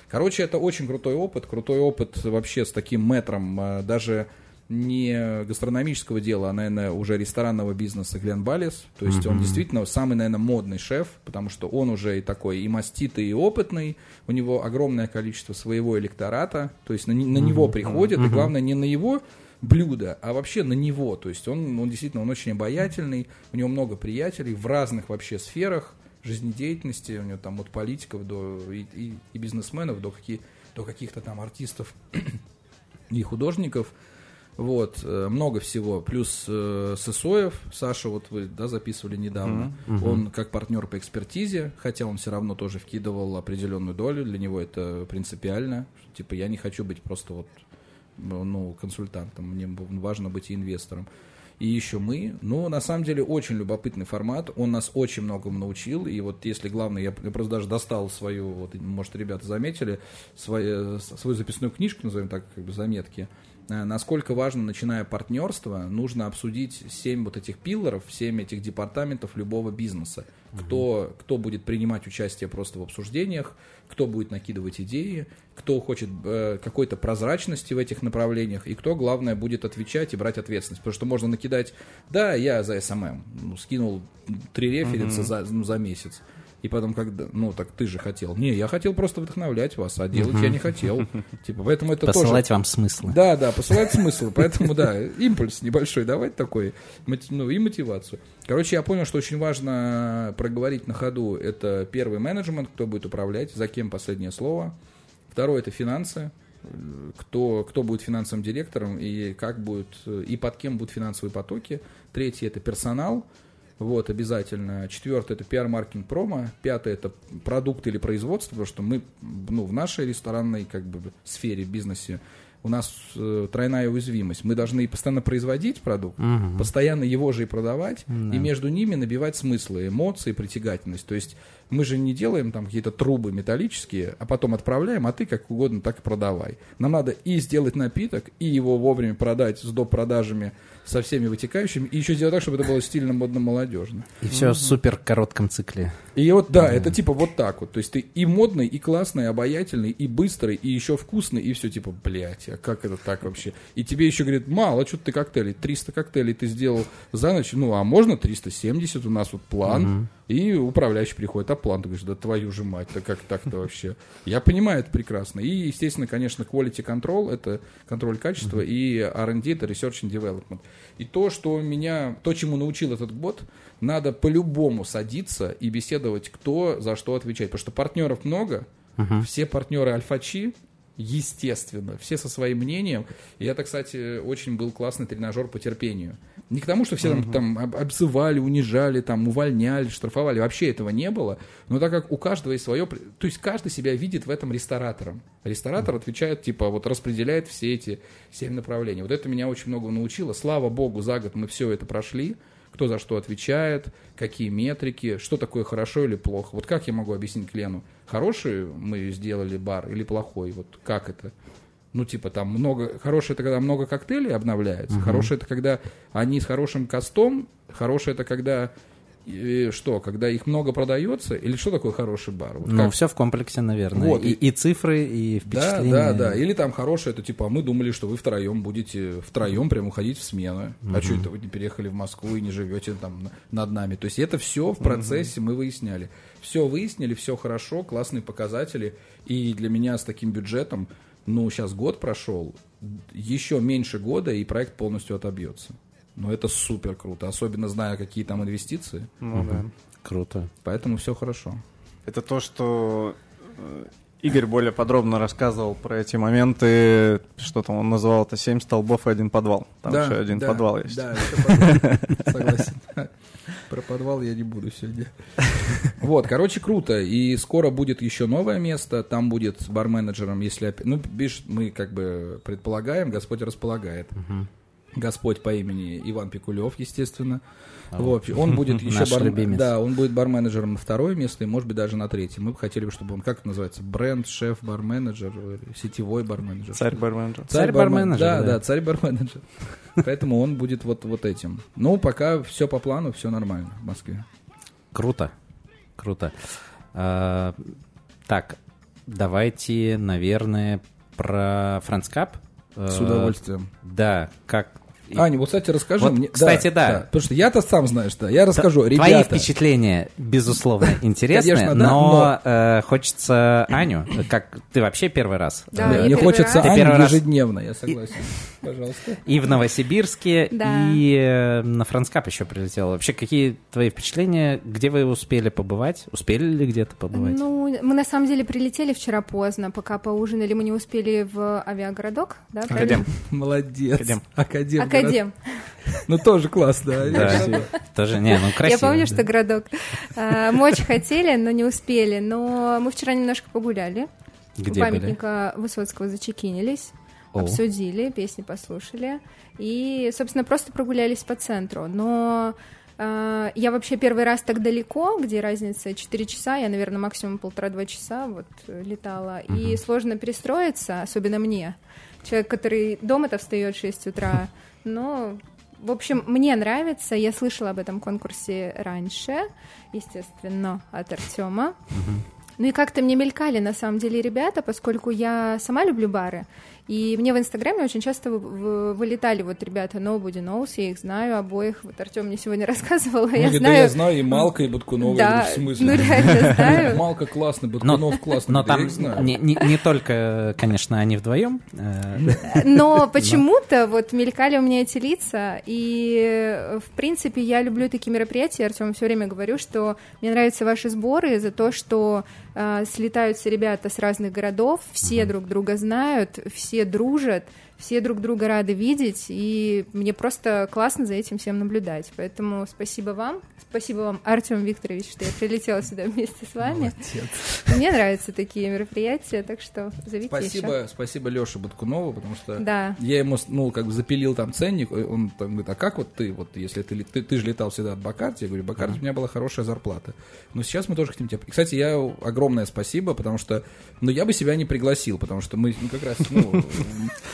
Короче, это очень крутой опыт, крутой опыт вообще с таким метром, э, даже не гастрономического дела, а, наверное, уже ресторанного бизнеса Глен Балис. То есть mm-hmm. он действительно самый, наверное, модный шеф, потому что он уже и такой и маститый, и опытный. У него огромное количество своего электората. То есть на, на mm-hmm. него приходят, mm-hmm. и главное, не на его блюдо, а вообще на него. То есть он, он действительно он очень обаятельный, у него много приятелей в разных вообще сферах жизнедеятельности, у него там от политиков до и, и, и бизнесменов до, какие, до каких-то там артистов и художников. Вот, э, много всего. Плюс э, Сысоев, Саша, вот вы да, записывали недавно, mm-hmm. он как партнер по экспертизе, хотя он все равно тоже вкидывал определенную долю, для него это принципиально. Типа, я не хочу быть просто вот ну, консультантом, мне важно быть и инвестором. И еще мы. Ну, на самом деле, очень любопытный формат. Он нас очень многому научил. И вот если главное, я, я просто даже достал свою, вот, может, ребята заметили, свою, свою записную книжку, назовем так, как бы заметки. Э, насколько важно, начиная партнерство, нужно обсудить семь вот этих пиллоров, семь этих департаментов любого бизнеса. Кто, кто будет принимать участие просто в обсуждениях, кто будет накидывать идеи, кто хочет э, какой-то прозрачности в этих направлениях, и кто, главное, будет отвечать и брать ответственность. Потому что можно накидать, да, я за SMM, ну, скинул три референса угу. за, ну, за месяц. И потом, когда, ну, так ты же хотел. Не, я хотел просто вдохновлять вас, а делать я не хотел. Типа, поэтому это Посылать вам смыслы. Да, да, посылать смысл. Поэтому, да, импульс небольшой давать такой, ну, и мотивацию. Короче, я понял, что очень важно проговорить на ходу. Это первый менеджмент, кто будет управлять, за кем последнее слово. Второе – это финансы кто, кто будет финансовым директором и как будет, и под кем будут финансовые потоки. Третье – это персонал, вот, обязательно. Четвертое это пиар-маркетинг промо. Пятое это продукт или производство, потому что мы, ну, в нашей ресторанной, как бы, сфере, бизнесе у нас э, тройная уязвимость. Мы должны постоянно производить продукт, угу. постоянно его же и продавать, да. и между ними набивать смыслы, эмоции, притягательность. То есть мы же не делаем там какие-то трубы металлические, а потом отправляем, а ты как угодно так и продавай. Нам надо и сделать напиток, и его вовремя продать с доп. продажами со всеми вытекающими, и еще сделать так, чтобы это было стильно, модно, молодежно. И все в супер коротком цикле. И вот, да, это типа вот так вот. То есть ты и модный, и классный, и обаятельный, и быстрый, и еще вкусный, и все типа, блядь, а как это так вообще? И тебе еще говорят, мало, что ты коктейлей, 300 коктейлей ты сделал за ночь, ну, а можно 370, у нас вот план, и управляющий приходит, а план, ты говоришь, да твою же мать, да как так-то вообще? Я понимаю это прекрасно. И, естественно, конечно, quality control, это контроль качества, и R&D, это research and development. И то, что меня, то, чему научил этот год, надо по-любому садиться и беседовать, кто за что отвечает. Потому что партнеров много, uh-huh. все партнеры альфачи, естественно, все со своим мнением. И это, кстати, очень был классный тренажер по терпению. Не к тому, что все там, там обзывали, унижали, там, увольняли, штрафовали. Вообще этого не было. Но так как у каждого есть свое... То есть каждый себя видит в этом ресторатором. Ресторатор отвечает, типа, вот распределяет все эти семь направлений. Вот это меня очень много научило. Слава богу, за год мы все это прошли кто за что отвечает, какие метрики, что такое хорошо или плохо. Вот как я могу объяснить Лену, хороший мы сделали бар или плохой, вот как это? Ну, типа, там много... Хорошее это когда много коктейлей обновляется. Угу. Хорошее это когда они с хорошим костом. Хорошее это когда и что, когда их много продается, или что такое хороший бар? Вот ну, как? все в комплексе, наверное. Вот. И, и цифры, и впечатления. Да, да, да. Или там хорошее, это типа, а мы думали, что вы втроем будете втроем прям уходить в смену. Угу. А что это вы не переехали в Москву и не живете там над нами? То есть это все в процессе угу. мы выясняли. Все выяснили, все хорошо, классные показатели. И для меня с таким бюджетом, ну, сейчас год прошел, еще меньше года, и проект полностью отобьется. Но это супер круто, особенно зная, какие там инвестиции. Ну угу. да. Круто. Поэтому все хорошо. Это то, что э, Игорь более подробно рассказывал про эти моменты, что там он называл это «Семь столбов и один подвал». Там да, еще один да, подвал есть. Да, подвал. Согласен. Про подвал я не буду сегодня. Вот, короче, круто. И скоро будет еще новое место. Там будет с барменеджером, если... Ну, видишь, мы как бы предполагаем, Господь располагает. Угу. Господь по имени Иван Пикулев, естественно. А вот. Он будет еще бар... да, он будет барменеджером на второе место и, может быть, даже на третье. Мы бы хотели, чтобы он, как это называется, бренд, шеф, барменеджер, сетевой барменеджер. Царь барменеджер. Царь барменеджер. Да, да, царь барменеджер. Поэтому он будет вот, вот этим. Ну, пока все по плану, все нормально в Москве. Круто. Круто. А, так, давайте, наверное, про Францкап. С удовольствием. Да, как Аня, вот, кстати, расскажи вот, мне. Кстати, да, да. Потому что я-то сам знаешь, да. Я расскажу, Т- ребята. Твои впечатления, безусловно, интересны, Конечно, да, но, но... Э, хочется Аню, как ты вообще первый раз. Да, да мне хочется раз. Аню ежедневно, я согласен. И... Пожалуйста. И в Новосибирске, да. и э, на Францкап еще прилетела. Вообще, какие твои впечатления? Где вы успели побывать? Успели ли где-то побывать? Ну, мы на самом деле прилетели вчера поздно, пока поужинали, мы не успели в авиагородок, да? Академ. Молодец. Академ. Академ. Академ. Ну, тоже классно. Да, тоже, не, ну, красиво. Я помню, что городок. А, мы очень хотели, но не успели. Но мы вчера немножко погуляли. Где памятника Высоцкого зачекинились. О. обсудили, песни послушали и, собственно, просто прогулялись по центру. Но э, я вообще первый раз так далеко, где разница 4 часа, я, наверное, максимум полтора-два часа вот э, летала, и сложно перестроиться, особенно мне. Человек, который дома-то встает в 6 утра, но в общем, мне нравится. Я слышала об этом конкурсе раньше, естественно, от Артема. Ну и как-то мне мелькали на самом деле ребята, поскольку я сама люблю бары. И мне в Инстаграме очень часто вы- вы- вылетали вот ребята Nobody Knows, я их знаю обоих. Вот Артем мне сегодня рассказывал, а я да знаю... я знаю и Малка, и Баткунова. Да, говорю, в смысле? ну реально знаю. Малка классный, Но, Баткунов классный. но Да я там их знаю. не, только, конечно, они вдвоем. э, Но почему-то вот мелькали у меня эти лица, и в принципе я люблю такие мероприятия. Артем все время говорю, что мне нравятся ваши сборы за то, что э, слетаются ребята с разных городов, все друг друга знают, все дружат, все друг друга рады видеть, и мне просто классно за этим всем наблюдать. Поэтому спасибо вам, спасибо вам, Артем Викторович, что я прилетела сюда вместе с вами. Мне нравятся такие мероприятия, так что зовите еще. Спасибо, спасибо Леше Баткунову, потому что Да. я ему, ну, как бы запилил там ценник, он там говорит, а как вот ты, вот если ты, ты, ты же летал всегда от Бакарти, я говорю, Бакарти, у меня была хорошая зарплата. Но сейчас мы тоже хотим тебя... И, Кстати, я огромное спасибо, потому что, ну, я бы себя не пригласил, потому что мы ну, как раз, ну,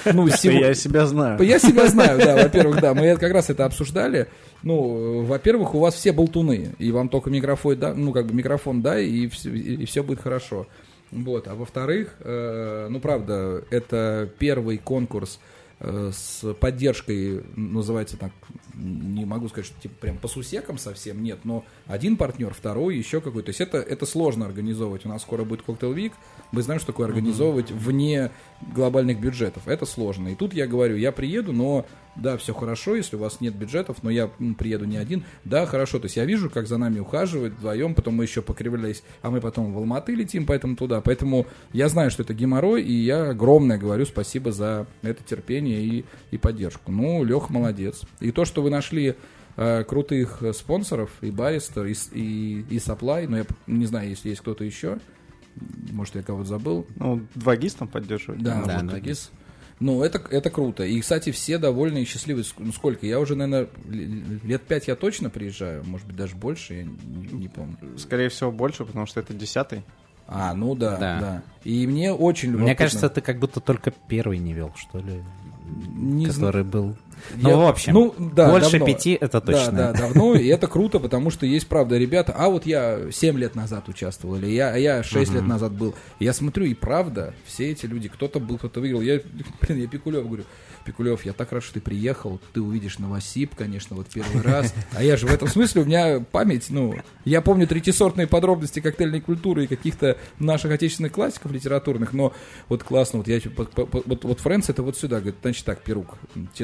ну, сего- Я себя знаю. Я себя знаю, да, во-первых, да. Мы как раз это обсуждали. Ну, во-первых, у вас все болтуны, и вам только микрофон, да, ну, как бы микрофон, да, и все, будет хорошо. Вот. А во-вторых, э, ну, правда, это первый конкурс э, с поддержкой, называется так, не могу сказать, что типа прям по сусекам совсем, нет, но один партнер, второй, еще какой-то. То есть это, это сложно организовывать. У нас скоро будет коктейл Вик. Мы знаем, что такое организовывать вне глобальных бюджетов. Это сложно. И тут я говорю, я приеду, но да, все хорошо, если у вас нет бюджетов, но я приеду не один. Да, хорошо. То есть я вижу, как за нами ухаживают вдвоем, потом мы еще покривлялись, а мы потом в Алматы летим, поэтому туда. Поэтому я знаю, что это геморрой, и я огромное говорю спасибо за это терпение и, и поддержку. Ну, Лех молодец. И то, что вы нашли э, крутых спонсоров, и Баристер, и, и, и Supply, но я не знаю, если есть кто-то еще, может, я кого-то забыл. Ну, два ГИС там поддерживают. Да, Да, вот да, Тагис. Ну, это, это круто. И, кстати, все довольны и счастливы. Ну, сколько? Я уже, наверное, лет пять я точно приезжаю. Может быть, даже больше, я не, не помню. Скорее всего, больше, потому что это десятый. А, ну да, да. Да. И мне очень любопытно. Мне кажется, ты как будто только первый не вел, что ли, Не который был. Я- Ну, в общем, ну, да, больше давно. пяти это точно. Да, да, давно, и это круто, потому что есть, правда, ребята, а вот я 7 лет назад участвовал, или я, я 6 лет назад был. Я смотрю, и правда, все эти люди, кто-то был, кто-то выиграл. Я, блин, я Пикулев говорю, Пикулев, я так рад, что ты приехал, ты увидишь Новосиб, конечно, вот первый раз. А я же в этом смысле, у меня память, ну, я помню третисортные подробности коктейльной культуры и каких-то наших отечественных классиков литературных, но вот классно, вот я, по- по- вот, вот Фрэнс это вот сюда, говорит, значит так, Перук,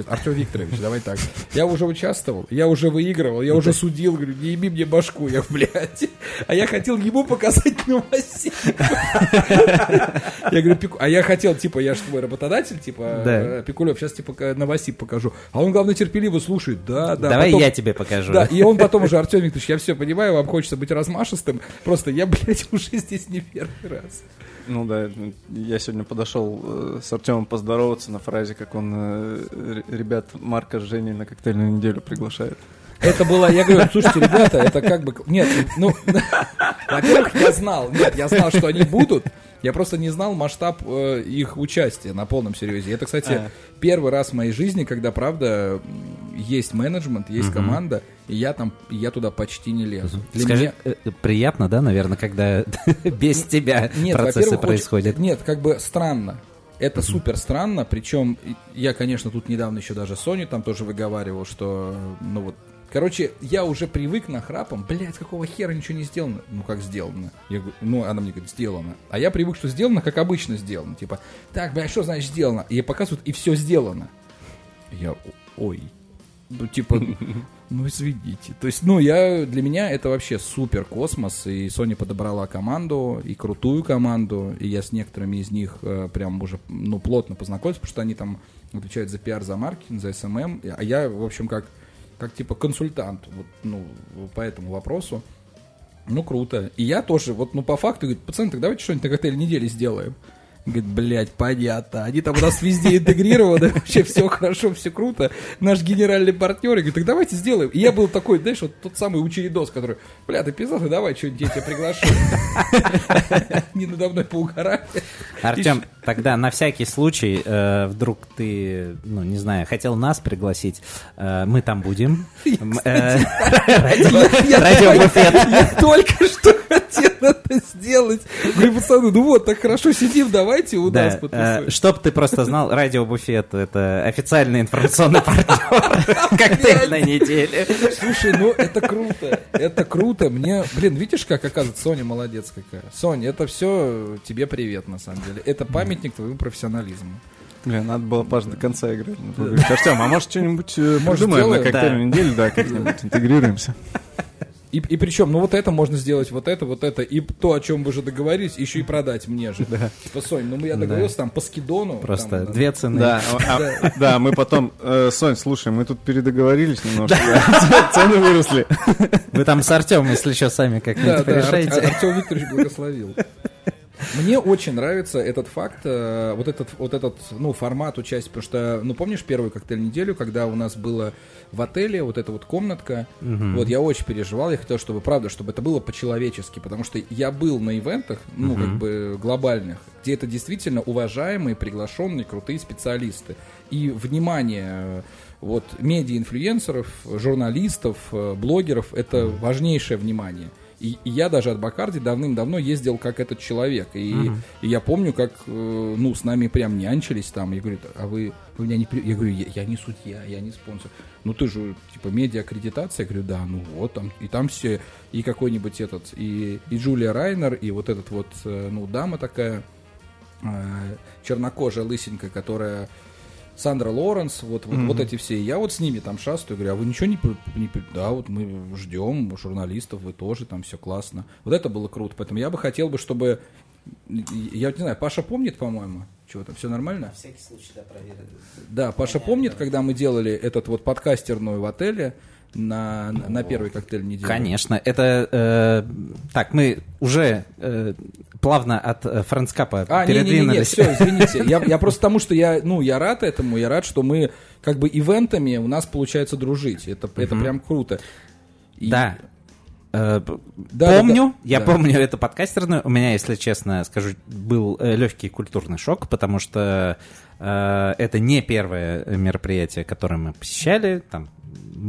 Артем Викторович, давай так. Я уже участвовал, я уже выигрывал, я уже судил, говорю, не еби мне башку, я, блядь. А я хотел ему показать Новосиб. Я говорю, Пику- а я хотел, типа, я же твой работодатель, типа, Да. э, Пикулев, сейчас типа Новосиб покажу. А он, главное, терпеливо слушает, да, да. Давай потом- я тебе покажу. Да, и он потом уже, Артем Викторович, я все понимаю, вам хочется быть размашистым, просто я, блядь, уже здесь не первый раз. Ну да, я сегодня подошел э, с Артемом поздороваться на фразе, как он э, ребят Марка с Женей на коктейльную неделю приглашает. Это было, я говорю, слушайте, ребята, это как бы, нет, ну, во-первых, я знал, нет, я знал, что они будут, я просто не знал масштаб э, их участия на полном серьезе. Это, кстати, А. первый раз в моей жизни, когда, правда, есть менеджмент, есть команда, и я там, я туда почти не лезу. Для Скажи, меня- э, э, приятно, да, наверное, когда без тебя Нет, процессы во-первых, очень- происходят? Нет, как бы странно. Это супер странно, причем я, конечно, тут недавно еще даже Соню там тоже выговаривал, что, ну вот, короче, я уже привык на храпом, блядь, какого хера ничего не сделано? Ну, как сделано? Я говорю, ну, она мне говорит, сделано. А я привык, что сделано, как обычно сделано. Типа, так, блядь, что значит сделано? И показывают, и все сделано. Я, «О- ой, ну, типа, ну, извините. То есть, ну, я, для меня это вообще супер космос, и Sony подобрала команду, и крутую команду, и я с некоторыми из них э, прям уже, ну, плотно познакомился, потому что они там отвечают за пиар, за маркетинг, за SMM, а я, в общем, как, как типа консультант, вот, ну, по этому вопросу. Ну, круто. И я тоже, вот, ну, по факту, говорит, пацаны, так давайте что-нибудь на коктейль недели сделаем. Говорит, блядь, понятно. Они там у нас везде интегрированы, вообще все хорошо, все круто. Наш генеральный партнер говорит, так давайте сделаем. И я был такой, знаешь, вот тот самый учеридос, который, бля, ты пиздал, давай что-нибудь я тебя приглашу. Не надо мной поугарать. Артем, тогда на всякий случай, э, вдруг ты, ну, не знаю, хотел нас пригласить, э, мы там будем. Э, Радиобуфет. Я только что хотел это сделать. Говорю, пацаны, ну вот, так хорошо сидим, давайте у нас э, чтоб ты просто знал, радиобуфет — это официальный информационный партнер коктейльной недели. Слушай, ну это круто. Это круто. Мне, блин, видишь, как оказывается, Соня молодец какая. Соня, это все тебе привет, на самом деле. Это памятник твоему профессионализму. Бля, надо было Паш до конца играть. Артем, а может что-нибудь э, Может, придумаем на коктейльную неделю, да, как-нибудь интегрируемся. И, и причем, ну вот это можно сделать, вот это, вот это, и то, о чем вы же договорились, еще и продать мне же. Типа, Сонь, ну я договорился там по скидону. Просто там, две цены. Да, а- да, мы потом... э, Сонь, слушай, мы тут передоговорились немножко. да, Цены выросли. Вы там с Артемом, если что, сами Да, как-нибудь да, Ар- порешайте. Артем Викторович благословил. Мне очень нравится этот факт, э, вот этот, вот этот, ну, формат участия, потому что, ну, помнишь первую коктейль неделю, когда у нас было в отеле вот эта вот комнатка, вот я очень переживал, я хотел, чтобы, правда, чтобы это было по-человечески, потому что я был на ивентах, ну, как бы глобальных, где это действительно уважаемые, приглашенные, крутые специалисты. И внимание вот медиа-инфлюенсеров, журналистов, э, блогеров, это важнейшее внимание. И, и я даже от Бакарди давным-давно ездил как этот человек. И, и я помню, как э, ну, с нами прям нянчились там. Я говорю, а вы, вы меня не... при-» Я говорю, я, я не судья, я не спонсор. Ну ты же, типа, медиа-аккредитация. Я говорю, да, ну вот там. И там все, и какой-нибудь этот, и, и Джулия Райнер, и вот этот вот, э, ну, дама такая, э, чернокожая, лысенькая, которая Сандра Лоренс, вот, вот, вот эти все. Я вот с ними там шастаю, говорю, а вы ничего не, не Да, вот мы ждем журналистов, вы тоже, там все классно. Вот это было круто. Поэтому я бы хотел бы, чтобы... Я вот не знаю, Паша помнит, по-моему? Чего там, все нормально? всякий случай, да, проверю. Да, Паша помнит, когда мы делали этот вот подкастерную в отеле на, на, на первый коктейль недели? Конечно, это... э, так, мы уже э, плавно от э, френдскапа А, не, не, не, не, передвинулись. все, извините. Я, я просто потому, что я, ну, я рад этому, я рад, что мы как бы ивентами у нас получается дружить. Это, это прям круто. И- Да. Э, Да, помню, да, да. я Да. помню эту подкастерную. У меня, если честно скажу, был легкий культурный шок, потому что э, это не первое мероприятие, которое мы посещали. Там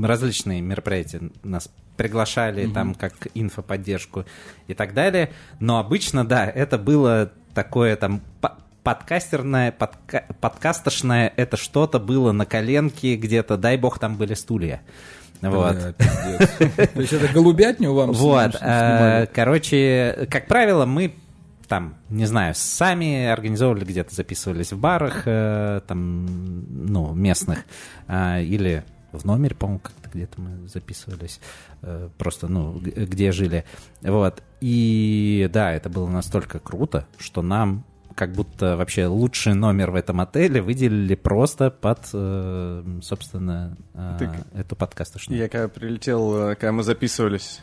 различные мероприятия нас приглашали, там как инфоподдержку и так далее. Но обычно, да, это было такое там по- подкастерное, подка- подкастошное, это что-то было на коленке где-то, дай бог, там были стулья. Вот. То есть это голубятню вам Вот, э, короче, как правило, мы там, не знаю, сами организовывали где-то, записывались в барах, э, там, ну, местных, а, или в номере, по-моему, как-то где-то мы записывались, э, просто, ну, где жили, вот, и да, это было настолько круто, что нам как будто вообще лучший номер в этом отеле выделили просто под, э, собственно, э, Ты- эту подкастошную. Я когда прилетел, когда мы записывались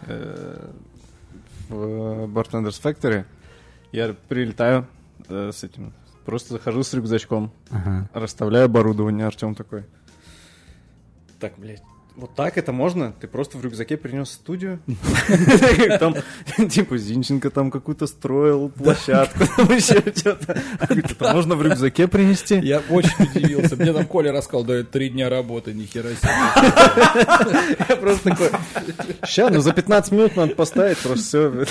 в Bartenders Factory, я прилетаю с этим, просто захожу с рюкзачком, Ага. расставляю оборудование, Артем такой. Так, блядь, вот так это можно? Ты просто в рюкзаке принес студию? Там, типа, Зинченко там какую-то строил площадку, там еще что-то. Это можно в рюкзаке принести? Я очень удивился. Мне там Коля рассказал, да, это три дня работы, нихера себе. Я просто такой, сейчас, ну за 15 минут надо поставить, просто все.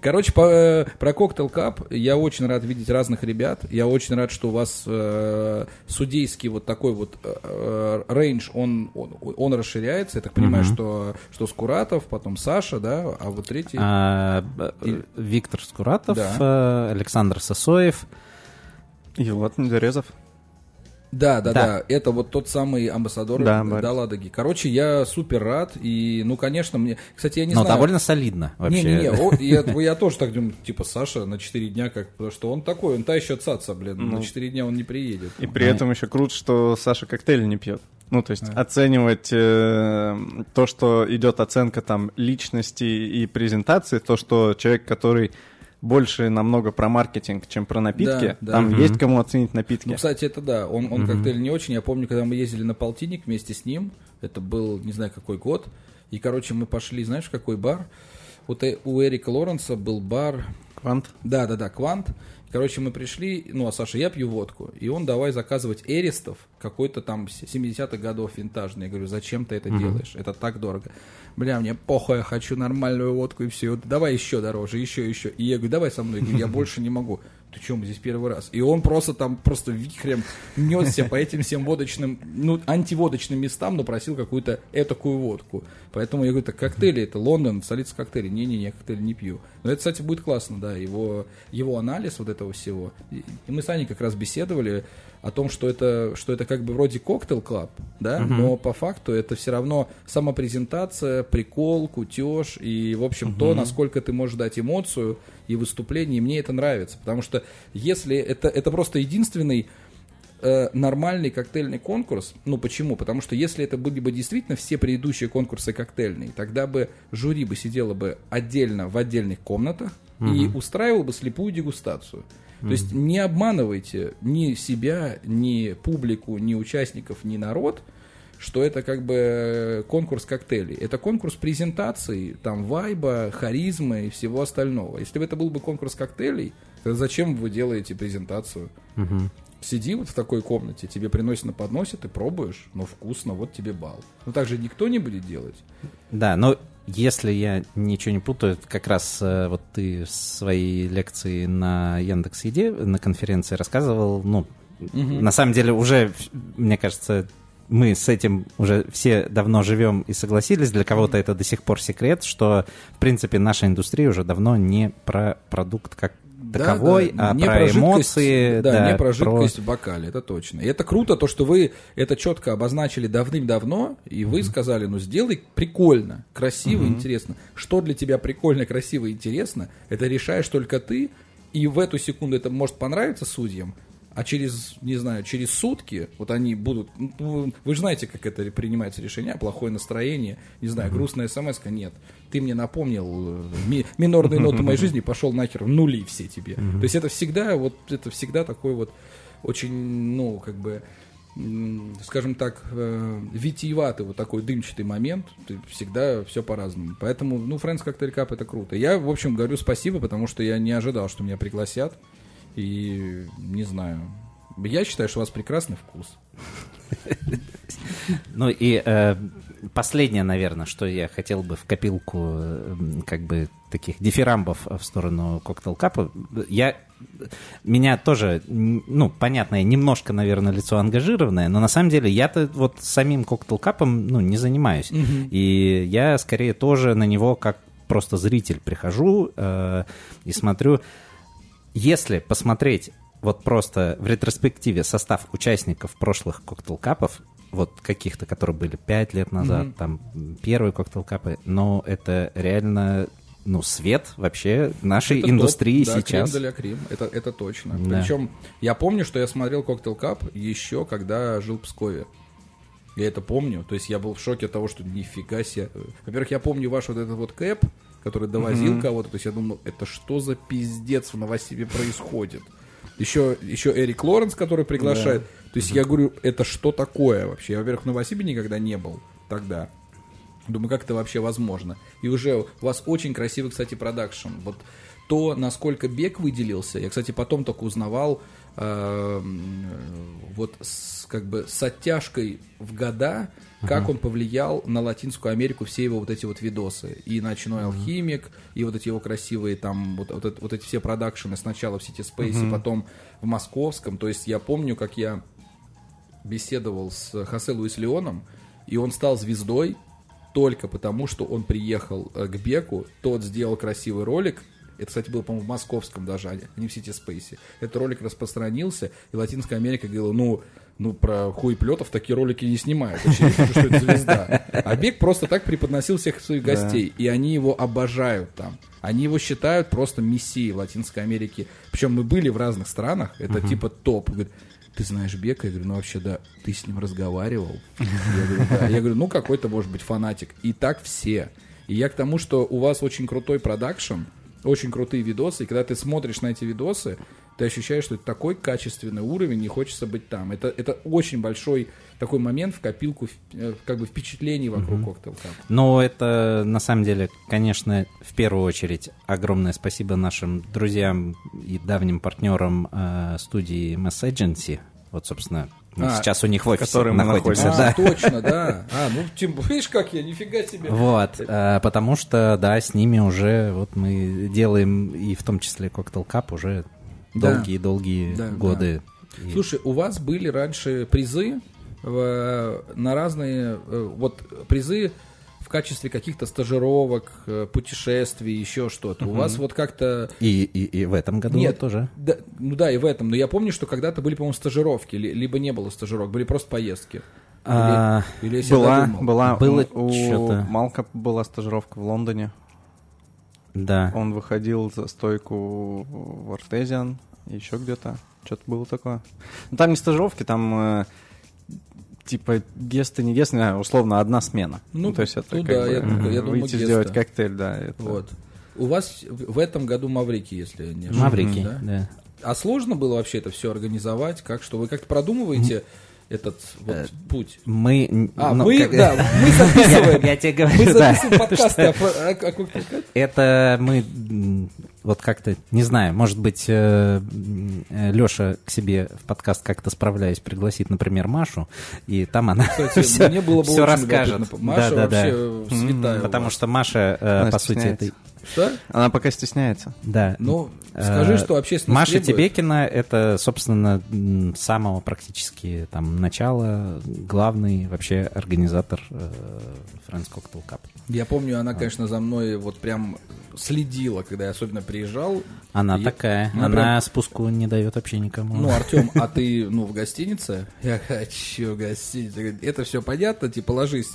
Короче, по, э, про cocktail cup я очень рад видеть разных ребят. Я очень рад, что у вас э, судейский вот такой вот э, э, range, он, он, он расширяется. Я так понимаю, что, что Скуратов, потом Саша, да, а вот третий... А, б- э, Виктор Скуратов, Да. э, Александр Сосоев. И Влад Недорезов. Да, да, Да. да, это вот тот самый амбассадор Да, да, Борис. Ладоги. Короче, я супер рад, и, ну, конечно, мне... Кстати, я не Но знаю... довольно солидно вообще. Не-не-не, о, я, я тоже так думаю, типа, Саша на 4 дня, как, потому что он такой, он та еще цаца, блин, Ну. на 4 дня он не приедет. И при этом еще круто, что Саша коктейль не пьет. Ну, то есть оценивать э, то, что идет оценка там личности и презентации, то, что человек, который больше намного про маркетинг, чем про напитки. Да, да. Там Мгм. есть кому оценить напитки. Ну, кстати, это да, он, он Мгм. коктейль не очень. Я помню, когда мы ездили на полтинник вместе с ним, это был, не знаю, какой год, и, короче, мы пошли, знаешь, в какой бар? Вот э- у Эрика Лоренса был бар, Квант. да, да, да, Квант. Короче, мы пришли, ну, а Саша, я пью водку, и он давай заказывать эристов, какой-то там с- 70-х годов винтажный. Я говорю, зачем ты это делаешь? Это так дорого. Бля, мне похуй, я хочу нормальную водку, и все. Давай еще дороже, еще, еще. И я говорю, давай со мной. Я говорю, я больше не могу. Ты что, мы здесь первый раз? И он просто там просто вихрем несся по этим всем водочным, ну, антиводочным местам, но просил какую-то этакую водку. Поэтому я говорю, так коктейли, это Лондон, столица коктейлей. Не-не-не, я коктейли не пью. Но это, кстати, будет классно, да, его, его анализ вот этого всего. И мы с Аней как раз беседовали о том, что это, что это как бы вроде коктейл клаб, да, но по факту это все равно самопрезентация, прикол, кутеж и, в общем, то, насколько ты можешь дать эмоцию и выступление, и мне это нравится, потому что если это, это просто единственный э, нормальный коктейльный конкурс. Ну почему? Потому что если это были бы действительно все предыдущие конкурсы коктейльные, тогда бы жюри бы сидело бы отдельно в отдельных комнатах и устраивал бы слепую дегустацию. То есть не обманывайте ни себя, ни публику, ни участников, ни народ, что это как бы конкурс коктейлей. Это конкурс презентаций, там, вайба, харизмы и всего остального. Если бы это был бы конкурс коктейлей, то зачем вы делаете презентацию? Сиди вот в такой комнате, тебе приносят на подносе, ты пробуешь, но вкусно, вот тебе бал. Ну так же никто не будет делать. Да, но если я ничего не путаю, как раз э, вот ты в своей лекции на Яндекс Еде на конференции рассказывал, ну, на самом деле уже, мне кажется, мы с этим уже все давно живем и согласились. Для кого-то это до сих пор секрет, что, в принципе, наша индустрия уже давно не про продукт как таковой, Да, да, а не про, жидкость, эмоции. Да, не про жидкость в бокале, это точно. И это круто, то, что вы это четко обозначили давным-давно, и вы сказали, ну сделай прикольно, красиво, интересно. Что для тебя прикольно, красиво, интересно, это решаешь только ты, и в эту секунду это может понравиться судьям, а через, не знаю, через сутки, вот они будут, ну, вы же знаете, как это принимается решение, плохое настроение, не знаю, грустная смс нет. Ты мне напомнил э, ми- минорные ноты моей жизни, пошел нахер, нули все тебе. То есть это всегда, вот, это всегда такой вот очень, ну, как бы, скажем так, э, витиеватый вот такой дымчатый момент, ты всегда все по-разному. Поэтому, ну, Friends Cocktail Cup это круто. Я, в общем, говорю спасибо, потому что я не ожидал, что меня пригласят. И не знаю. Я считаю, что у вас прекрасный вкус. Ну и э, последнее, наверное, что я хотел бы в копилку э, как бы таких дифирамбов в сторону коктейл капа. Я меня тоже, ну, понятно, я немножко, наверное, лицо ангажированное, но на самом деле я-то вот самим коктейл капом, ну, не занимаюсь. И я скорее тоже на него как просто зритель прихожу э, и смотрю. Если посмотреть вот просто в ретроспективе состав участников прошлых коктейл-капов, вот каких-то, которые были пять лет назад, Мгм. там первые коктейл-капы, но это реально, ну, свет вообще нашей Это топ, индустрии да, сейчас. Крем для крем, это, это точно. Да. Причем я помню, что я смотрел Коктейл Кап еще когда жил в Пскове. Я это помню. То есть я был в шоке от того, что нифига себе. Во-первых, я помню ваш вот этот вот кэп, который довозил кого-то. То есть я думал, это что за пиздец в Новосибе происходит? Еще, еще Эрик Лоренс, который приглашает. То есть я говорю, это что такое вообще? Я, во-первых, в Новосибе никогда не был тогда. Думаю, как это вообще возможно? И уже у вас очень красивый, кстати, продакшн. Вот то, насколько Бег выделился, я, кстати, потом только узнавал, э, вот с, как бы с оттяжкой в года, как он повлиял на Латинскую Америку, все его вот эти вот видосы. И «Ночной алхимик», и вот эти его красивые там, вот, вот, вот эти все продакшены сначала в Сити Спейсе, потом в Московском. То есть я помню, как я беседовал с Хосе Луис Леоном, и он стал звездой только потому, что он приехал э, к Беку, тот сделал красивый ролик, это, кстати, было, по-моему, в московском даже, а не в Сити Спейсе. Этот ролик распространился, и Латинская Америка говорила, ну, ну, про хуй плетов такие ролики не снимают. Очевидно, что это звезда. А Бек просто так преподносил всех своих гостей, и они его обожают там. Они его считают просто мессией Латинской Америки. Причем мы были в разных странах, это типа топ. Говорит, ты знаешь Бека? Я говорю, ну вообще да. Ты с ним разговаривал? Я говорю, да. Я говорю, ну какой-то может быть фанатик. И так все. И я к тому, что у вас очень крутой продакшн, очень крутые видосы, и когда ты смотришь на эти видосы, ты ощущаешь, что это такой качественный уровень, не хочется быть там. Это, это очень большой такой момент в копилку э, как бы впечатлений вокруг Мгм. Cocktail Cup. Но это, на самом деле, конечно, в первую очередь огромное спасибо нашим друзьям и давним партнерам э, студии Mass Agency. Вот, собственно, мы А, сейчас у них в офисе мы находимся. находимся. А, да. точно, да. А, ну, тем, видишь, как я, нифига себе. Вот, э, потому что, да, с ними уже вот мы делаем, и в том числе Cocktail Cup, уже. Долгие-долгие Да, годы. И- Слушай, у вас были раньше призы в- на разные, э, вот призы в качестве каких-то стажировок, э, путешествий, еще что-то. У вас вот как-то... И, и, и в этом году Нет, тоже. Да, ну да, и в этом. Но я помню, что когда-то были, по-моему, стажировки, ли- либо не было стажировок, были просто поездки. А, Или, или если я Была, была, Было у чё-то. Малка была стажировка в Лондоне. Да. Он выходил за стойку в Артезиан, еще где-то. Что-то было такое. Ну, там не стажировки, там э, типа гесты, не гесты, а, условно одна смена. Ну, то есть это ну как да, бы, я думаю- я думаю, выйти гесты. сделать коктейль, да. Это... Вот. У вас в этом году Маврики, если не ошибаюсь. Маврики, да? да. А сложно было вообще это все организовать? Как что? Вы как-то продумываете этот вот Э, путь? Мы... А, ну, мы, как- да, мы записываем. Я тебе Мы говорю, да. записываем подкасты о, про- о- о Cocktail Cup. Это мы вот как-то, не знаю, может быть, Леша к себе в подкаст как-то справляясь пригласит, например, Машу, и там она Кстати, все, мне было бы все расскажет. любопытно. Маша Да, да, да. вообще святая. Потому что Маша, э, по сути, это... Что? Она пока стесняется. Да. Ну, Э, скажи, что общественность Маша требует. Тебекина — это, собственно, с самого практически там начала главный вообще организатор э, Friends Cocktail Cup. Я помню, она, конечно, за мной вот прям следила, когда я особенно приезжал. Она И- такая, она она, прям- спуску не дает вообще никому. Ну, Артем, а ты, ну, в гостинице? Я хочу в гостинице. Говорит, Это все понятно, типа, ложись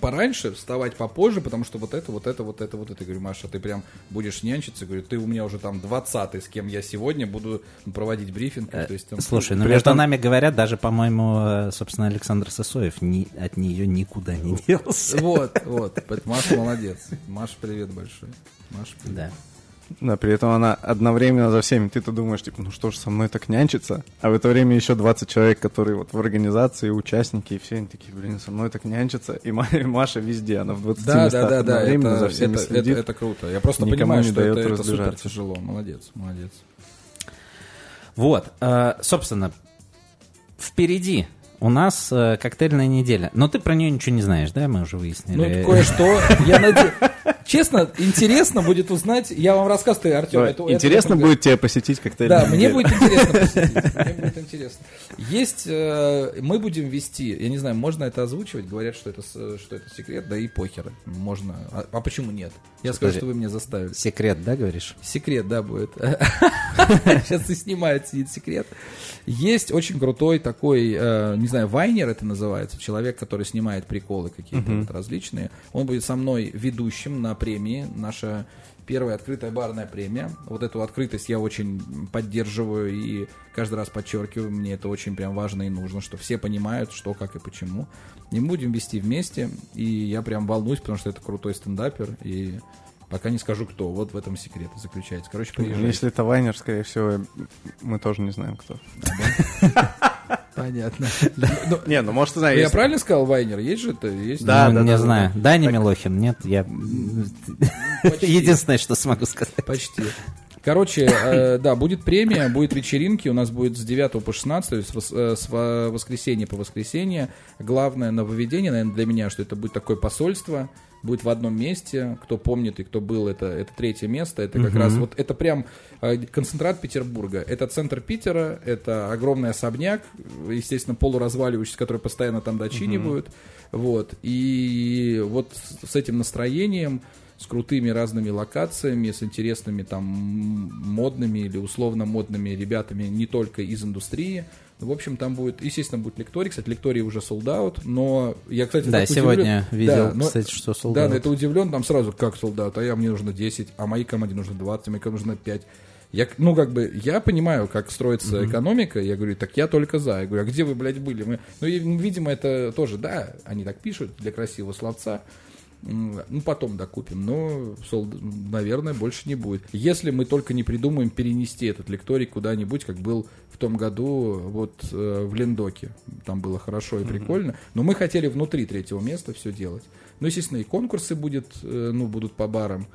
пораньше, вставать попозже, потому что вот это, вот это, вот это, вот это. Я говорю, Маша, ты прям будешь нянчиться. Говорю, ты у меня уже там 20 с кем я сегодня буду проводить брифинг. То есть, там, Э, Слушай, ну между этом- нами говорят, даже, по-моему, э, собственно, Александр Сосоев ни- от нее никуда не делся. Вот, вот. Маша молодец. Маша, привет большой. Маша, привет. Да. Да, при этом она одновременно за всеми. Ты-то думаешь, типа, ну что ж, со мной так нянчится? А в это время еще 20 человек, которые вот в организации, участники, и все они такие, блин, со мной так нянчится. И Ма- и Маша везде, она в 20 Да, да, местах да, да, одновременно это, за всеми это, следит. это, это круто. Я просто Никому понимаю, не что дает это, это супер тяжело. Молодец, молодец. Вот, э, собственно, впереди у нас э, коктейльная неделя. Но ты про нее ничего не знаешь, да? Мы уже Ну, выяснили. кое-что. Я надеюсь. Честно, интересно будет узнать. Я вам рассказываю, Артем. Это- это Интересно очень- будет тебя посетить коктейль. Да, мне будет интересно посетить. Мне будет интересно. Есть, э, мы будем вести, я не знаю, можно это озвучивать, говорят, что это, что это секрет, да и похер. Можно. А, а почему нет? Я скажу, что вы меня заставили. Секрет, да, говоришь? Секрет, да, будет. Сейчас и снимает, сидит секрет. Есть очень крутой такой, э, не знаю, вайнер это называется, человек, который снимает приколы какие-то вот различные. Он будет со мной ведущим на премии. Наша первая открытая барная премия. Вот эту открытость я очень поддерживаю и каждый раз подчеркиваю, мне это очень прям важно и нужно, что все понимают, что, как и почему. И мы будем вести вместе, и я прям волнуюсь, потому что это крутой стендапер, и пока не скажу кто, вот в этом секрет заключается. Короче, приезжай. Если это Вайнер, скорее всего, мы тоже не знаем, кто. Понятно. Не, ну может, знаю, Я если- правильно сказал, Вайнер? Есть же это? Есть? Да, Ну, да, не да, знаю. Даня Милохин, нет, я... Почти. Единственное, что смогу сказать. Почти. Короче, э, да, будет премия, будет вечеринки, у нас будет с 9 по 16, то есть э, с во- воскресенья по воскресенье. Главное нововведение, наверное, для меня, что это будет такое посольство, будет в одном месте. Кто помнит и кто был, это, это третье место. Это как раз вот, это прям э, концентрат Петербурга. Это центр Питера, это огромный особняк, естественно, полуразваливающийся, который постоянно там дочинивают. Вот. И вот с этим настроением, с крутыми разными локациями, с интересными там модными или условно модными ребятами не только из индустрии. В общем, там будет, естественно, будет лекторий. Кстати, лекторий уже sold out, но я, кстати, Да, сегодня удивлен. видел, Да, но- кстати, что sold Да, out. но это удивлен, там сразу как sold out, а я мне нужно 10, а моей команде нужно 20, а моей команде нужно 5. Я, ну, как бы, я понимаю, как строится экономика, я говорю, так я только за. Я говорю, а где вы, блядь, были? Мы... Ну, и, видимо, это тоже, да, они так пишут для красивого словца. Ну, потом докупим, но, наверное, больше не будет. Если мы только не придумаем перенести этот лекторий куда-нибудь, как был в том году вот э, в Лендоке. Там было хорошо и прикольно. Но мы хотели внутри третьего места все делать. Ну, естественно, и конкурсы будет, э, ну, будут по барам.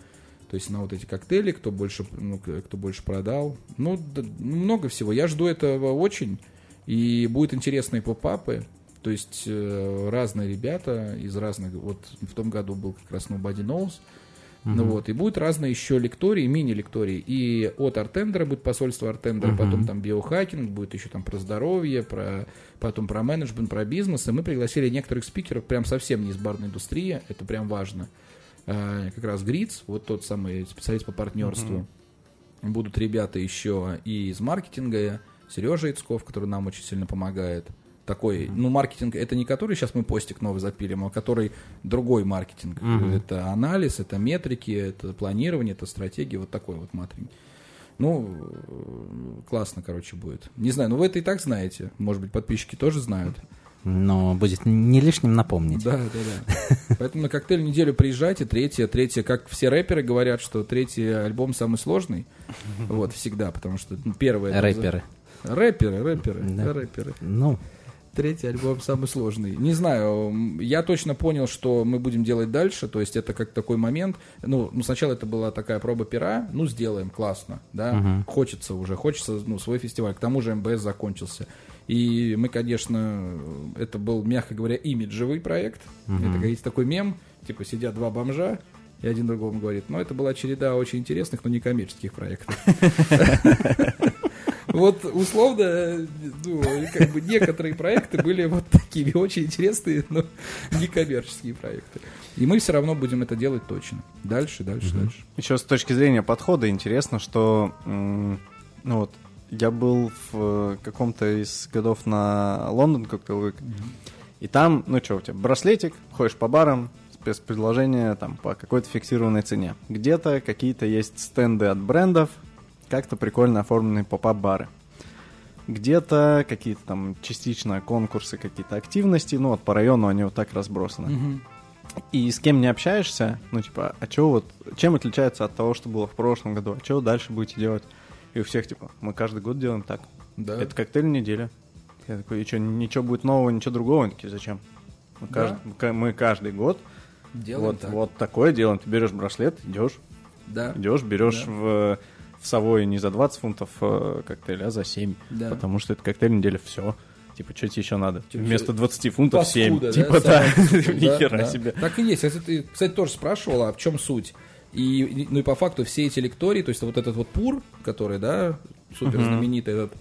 То есть на вот эти коктейли, кто больше, ну, кто больше продал. Ну, да, много всего. Я жду этого очень. И будет интересные поп-апы. То есть э, разные ребята из разных... Вот в том году был как раз Nobody Knows. Mm-hmm. Ну вот, и будут разные еще лектории, мини-лектории. И от Артендера будет посольство Артендера, mm-hmm. потом там биохакинг, будет еще там про здоровье, про, потом про менеджмент, про бизнес. И мы пригласили некоторых спикеров, прям совсем не из барной индустрии, это прям важно. А, как раз Гриц, вот тот самый специалист по партнерству. Mm-hmm. Будут ребята еще и из маркетинга, Сережа Ицков, который нам очень сильно помогает такой, ну, маркетинг, это не который сейчас мы постик новый запилим, а который другой маркетинг. Uh-huh. Это анализ, это метрики, это планирование, это стратегия, вот такой вот матринг. Ну, классно, короче, будет. Не знаю, ну вы это и так знаете. Может быть, подписчики тоже знают. Но будет не лишним напомнить. Да, да, да. Поэтому на коктейль неделю приезжайте. Третье, третье, как все рэперы говорят, что третий альбом самый сложный. Вот, всегда, потому что ну, первое... Рэперы. Рэперы, рэперы, да. рэперы. Ну, Третий альбом самый сложный. Не знаю, я точно понял, что мы будем делать дальше, то есть это как такой момент, ну, ну сначала это была такая проба пера, ну, сделаем, классно, да, угу. хочется уже, хочется, ну, свой фестиваль, к тому же МБС закончился. И мы, конечно, это был, мягко говоря, имиджевый проект, угу. это, говорится, такой мем, типа сидят два бомжа, и один другому говорит, ну, это была череда очень интересных, но не коммерческих проектов. Вот условно, ну, как бы некоторые проекты были вот такими очень интересные, но некоммерческие проекты. И мы все равно будем это делать точно. Дальше, дальше, mm-hmm. дальше. Еще с точки зрения подхода интересно, что ну вот я был в каком-то из годов на Лондон Week, mm-hmm. и там, ну что, у тебя браслетик, ходишь по барам, спецпредложение там по какой-то фиксированной цене. Где-то какие-то есть стенды от брендов, как-то прикольно оформленные поп-ап-бары. Где-то какие-то там частично конкурсы, какие-то активности, ну вот по району они вот так разбросаны. Угу. И с кем не общаешься, ну типа, а что вот, чем отличается от того, что было в прошлом году, а что дальше будете делать? И у всех типа, мы каждый год делаем так. Да. Это коктейль недели. Я такой, и что, ничего будет нового, ничего другого? Они такие, зачем? Мы, да. каждый, мы каждый год делаем вот, так. вот такое делаем. Ты берешь браслет, идешь, да. идешь, берешь да. в в Савое не за 20 фунтов э, коктейль, а за 7. Да. Потому что это коктейль неделя все. Типа, что тебе еще надо? Типа, Вместо 20 фунтов Паскуда, 7. Да? Типа, да, нихера да, себе. Так и есть. Кстати, ты, кстати, тоже спрашивал, а в чем суть? И, ну и по факту все эти лектории, то есть вот этот вот пур, который, да, супер знаменитый, этот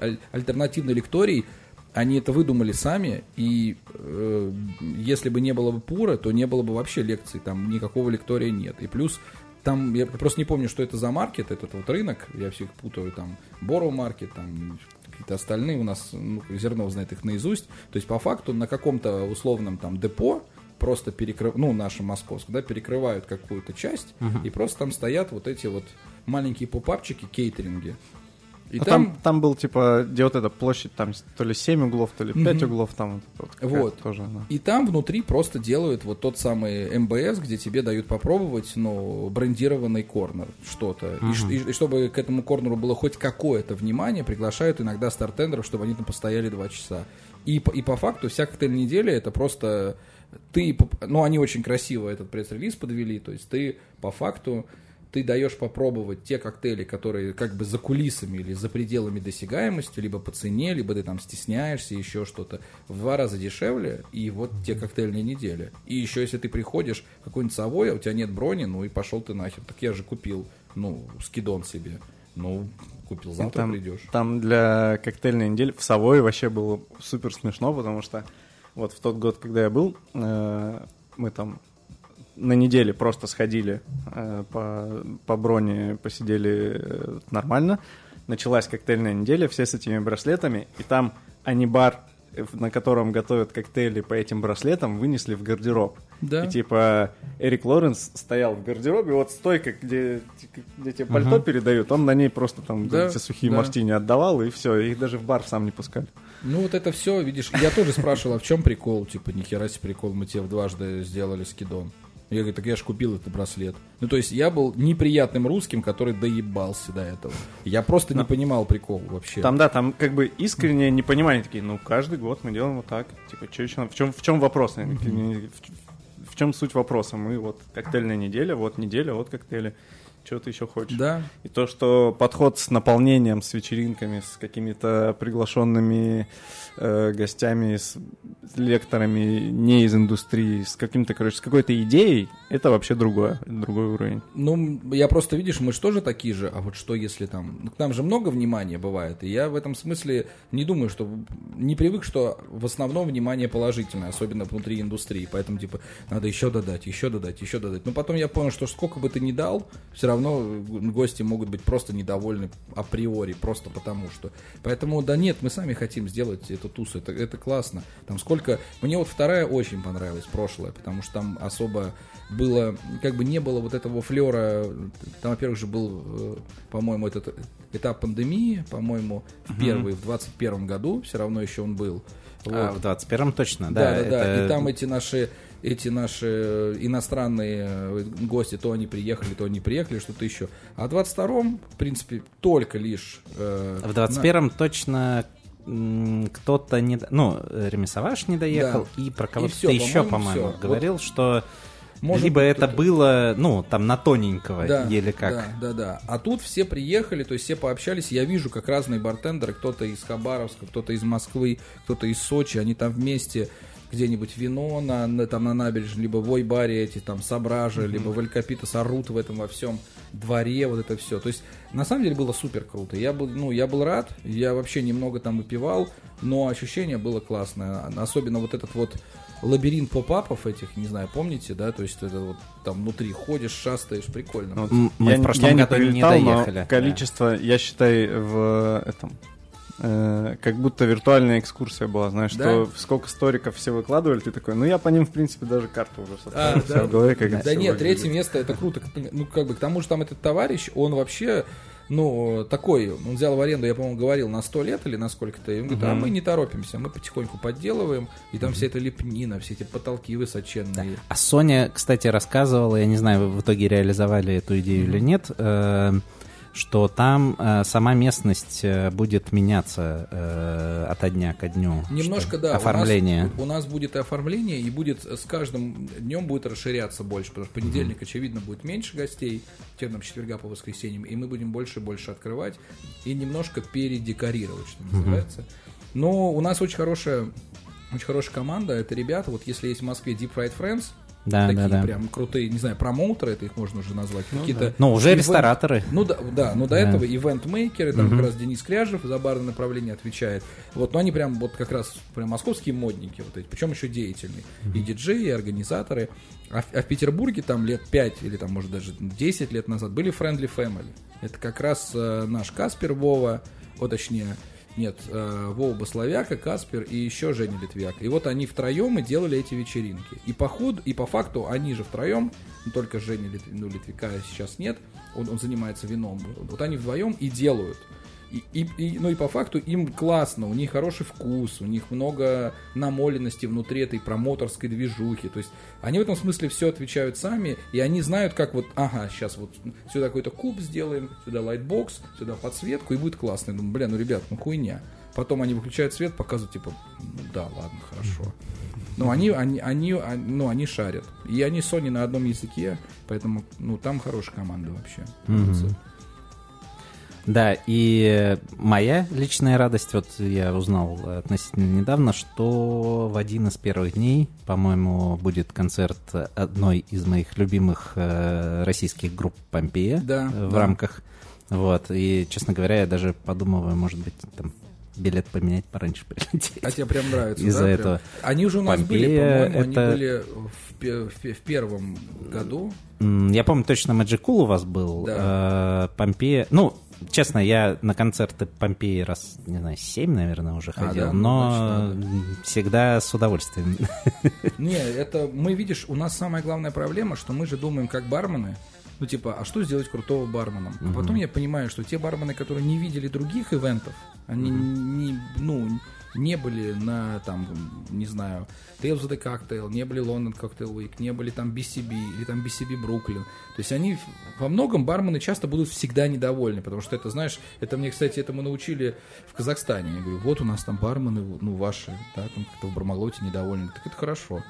аль- альтернативный лекторий, они это выдумали сами, и э, если бы не было бы пура, то не было бы вообще лекций, там никакого лектория нет. И плюс там, я просто не помню, что это за маркет, этот вот рынок, я всех путаю, там, Боро маркет, там, какие-то остальные у нас, ну, Зернов знает их наизусть, то есть, по факту, на каком-то условном там депо, просто перекрыв, ну, нашем московском, да, перекрывают какую-то часть, uh-huh. и просто там стоят вот эти вот маленькие попапчики, кейтеринги, и там... там... Там был, типа, где вот эта площадь, там то ли 7 углов, то ли 5 угу. углов, там вот, вот. тоже она. И там внутри просто делают вот тот самый МБС, где тебе дают попробовать, ну, брендированный корнер, что-то. Угу. И, и, и чтобы к этому корнеру было хоть какое-то внимание, приглашают иногда стартендеров, чтобы они там постояли 2 часа. И, и по факту вся коктейль недели это просто ты, ну, они очень красиво этот пресс-релиз подвели, то есть ты по факту ты даешь попробовать те коктейли, которые как бы за кулисами или за пределами досягаемости, либо по цене, либо ты там стесняешься, еще что-то, в два раза дешевле, и вот те коктейльные недели. И еще если ты приходишь в какой-нибудь совой, а у тебя нет брони, ну и пошел ты нахер. Так я же купил, ну, скидон себе. Ну, купил, завтра там, придешь. Там для коктейльной недели в Савой вообще было супер смешно, потому что вот в тот год, когда я был, э, мы там на неделе просто сходили э, по, по броне, посидели э, нормально. Началась коктейльная неделя, все с этими браслетами, и там они бар, на котором готовят коктейли по этим браслетам, вынесли в гардероб. Да. И типа Эрик Лоренс стоял в гардеробе, вот стойка, где, где тебе пальто uh-huh. передают, он на ней просто там да, эти сухие да. мартини отдавал, и все, их даже в бар сам не пускали. Ну вот это все, видишь, я тоже спрашивал, а в чем прикол? Типа, нихера себе прикол, мы тебе дважды сделали скидон. Я говорю, так я же купил этот браслет. Ну, то есть я был неприятным русским, который доебался до этого. Я просто не понимал прикол вообще. Там, да, там как бы искреннее непонимание такие, ну, каждый год мы делаем вот так. Типа, чё еще, в чем, в чем вопрос? В, в чем суть вопроса? Мы вот коктейльная неделя, вот неделя, вот коктейли. Чего ты еще хочешь? Да. И то, что подход с наполнением, с вечеринками, с какими-то приглашенными э, гостями, с лекторами не из индустрии, с каким-то, короче, с какой-то идеей, это вообще другое, другой уровень. Ну, я просто, видишь, мы же тоже такие же, а вот что если там... Ну, к нам же много внимания бывает, и я в этом смысле не думаю, что... Не привык, что в основном внимание положительное, особенно внутри индустрии, поэтому, типа, надо еще додать, еще додать, еще додать. Но потом я понял, что сколько бы ты ни дал, все равно гости могут быть просто недовольны априори, просто потому что. Поэтому, да нет, мы сами хотим сделать эту тусу, это, это классно. Там сколько... Мне вот вторая очень понравилась, прошлая, потому что там особо было, как бы не было вот этого флера. Там, во-первых, же был, э, по-моему, этот этап пандемии, по-моему, в первый, в 21 году, все равно еще он был. Вот. А, в 21-м точно, да. Да, да, да. И там эти наши эти наши э, иностранные э, гости, то они приехали, то они приехали, что-то еще. А в 22-м, в принципе, только лишь... Э, в 21-м на... точно кто-то не... Ну, Ремесоваш не доехал, да. и про кого-то еще, по-моему, говорил, вот. что... Может Либо это было, ну, там, на тоненького, да, еле как. Да, да, да. А тут все приехали, то есть все пообщались. Я вижу, как разные бартендеры, кто-то из Хабаровска, кто-то из Москвы, кто-то из Сочи, они там вместе где-нибудь вино на, на, там, на набережной, либо в Ойбаре эти там Сображи, mm-hmm. либо в Элькапитас орут в этом во всем дворе, вот это все. То есть, на самом деле, было супер круто. Я был, ну, я был рад, я вообще немного там выпивал, но ощущение было классное. Особенно вот этот вот лабиринт поп-апов этих, не знаю, помните, да, то есть это вот там внутри ходишь, шастаешь, прикольно. Ну, мы я, в прошлом я году не, прилетал, не доехали. количество, да. я считаю, в этом как будто виртуальная экскурсия была, знаешь, да? что сколько сториков все выкладывали, ты такой, ну я по ним, в принципе, даже карту уже составил а, да? в голове, как Да, да нет, выглядит. третье место, это круто, ну как бы, к тому же там этот товарищ, он вообще ну, такой, он взял в аренду, я, по-моему, говорил, на 100 лет или на сколько-то, и он говорит, а мы не торопимся, мы потихоньку подделываем, и там вся эта лепнина, все эти потолки высоченные. Да. А Соня, кстати, рассказывала, я не знаю, вы в итоге реализовали эту идею или нет, э, что там э, сама местность э, будет меняться э, от дня ко дню. Немножко, да. Оформление. У нас, у нас будет и оформление, и будет с каждым днем будет расширяться больше, потому что понедельник, mm-hmm. очевидно, будет меньше гостей, чем там четверга по воскресеньям, и мы будем больше и больше открывать и немножко передекорировать, что называется. Mm-hmm. Но у нас очень хорошая, очень хорошая команда. Это ребята, вот если есть в Москве Deep Fried Friends, да, такие да, да. прям крутые, не знаю, промоутеры, это их можно уже назвать, ну, какие-то... Да. Ну, уже ивент... рестораторы. Ну, да, да, но до да. этого ивент-мейкеры, там угу. как раз Денис Кряжев за барное направление отвечает. Вот, но они прям вот как раз прям московские модники вот эти, причем еще деятельные. Угу. И диджеи, и организаторы. А, а в Петербурге там лет 5 или там, может, даже 10 лет назад были Friendly Family. Это как раз э, наш Каспер Вова, вот точнее, нет, э, Вова Басловяка, Каспер и еще Женя Литвяк. И вот они втроем и делали эти вечеринки. И по ходу, и по факту они же втроем, только Женя Лит, ну, Литвяка сейчас нет, он, он занимается вином. Вот они вдвоем и делают. И, и, и, ну и по факту им классно, у них хороший вкус, у них много намоленности внутри этой промоторской движухи. То есть они в этом смысле все отвечают сами, и они знают, как вот, ага, сейчас вот сюда какой-то куб сделаем, сюда лайтбокс, сюда подсветку, и будет классно. Я думаю, бля, ну ребят, ну хуйня. Потом они выключают свет, показывают, типа, ну да, ладно, хорошо. Но они, они, они, ну, они шарят. И они Sony на одном языке, поэтому, ну, там хорошая команда вообще. Mm-hmm. Да, и моя личная радость, вот я узнал относительно недавно, что в один из первых дней, по-моему, будет концерт одной из моих любимых э, российских групп Помпея да, в да. рамках. Вот, и, честно говоря, я даже подумываю, может быть, там билет поменять пораньше прилететь. А тебе прям нравится, Из-за да? этого. Они уже у нас Помпея были, по-моему, это... они были в, в, в первом году. Я помню, точно Magic Cool у вас был. Да. Э, Помпея... Ну, честно, я на концерты Помпеи раз, не знаю, семь, наверное, уже ходил, а, да? но ну, значит, всегда с удовольствием. Не, это мы, видишь, у нас самая главная проблема, что мы же думаем как бармены, ну, типа, а что сделать крутого барменом? А потом я понимаю, что те бармены, которые не видели других ивентов, Они не, ну, не были на, там, не знаю, Tales of the Cocktail, не были London Cocktail Week, не были там BCB или там BCB Brooklyn. То есть они во многом бармены часто будут всегда недовольны, потому что это, знаешь, это мне, кстати, это мы научили в Казахстане. Я говорю, вот у нас там бармены, ну, ваши, да, там как-то в Бармалоте недовольны. Так это хорошо.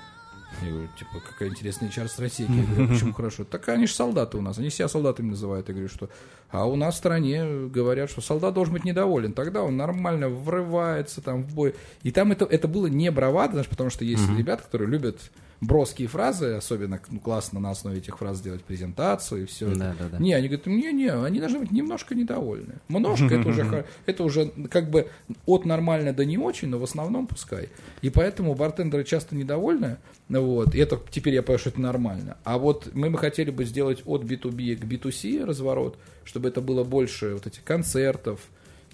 Я говорю, типа, какая интересная HR-стратегия. Я говорю, почему хорошо? Так они же солдаты у нас, они себя солдатами называют. Я говорю, что... А у нас в стране говорят, что солдат должен быть недоволен. Тогда он нормально врывается там в бой. И там это, это было не бравада, знаешь, потому что есть ребята, которые любят броские фразы, особенно ну, классно на основе этих фраз делать презентацию и все. Да, да, да. Не, они говорят, не, не, они должны быть немножко недовольны. Немножко это уже, это уже как бы от нормально до не очень, но в основном пускай. И поэтому бартендеры часто недовольны, вот, и это теперь я понимаю, что это нормально. А вот мы бы хотели бы сделать от B2B к B2C разворот, чтобы это было больше вот этих концертов,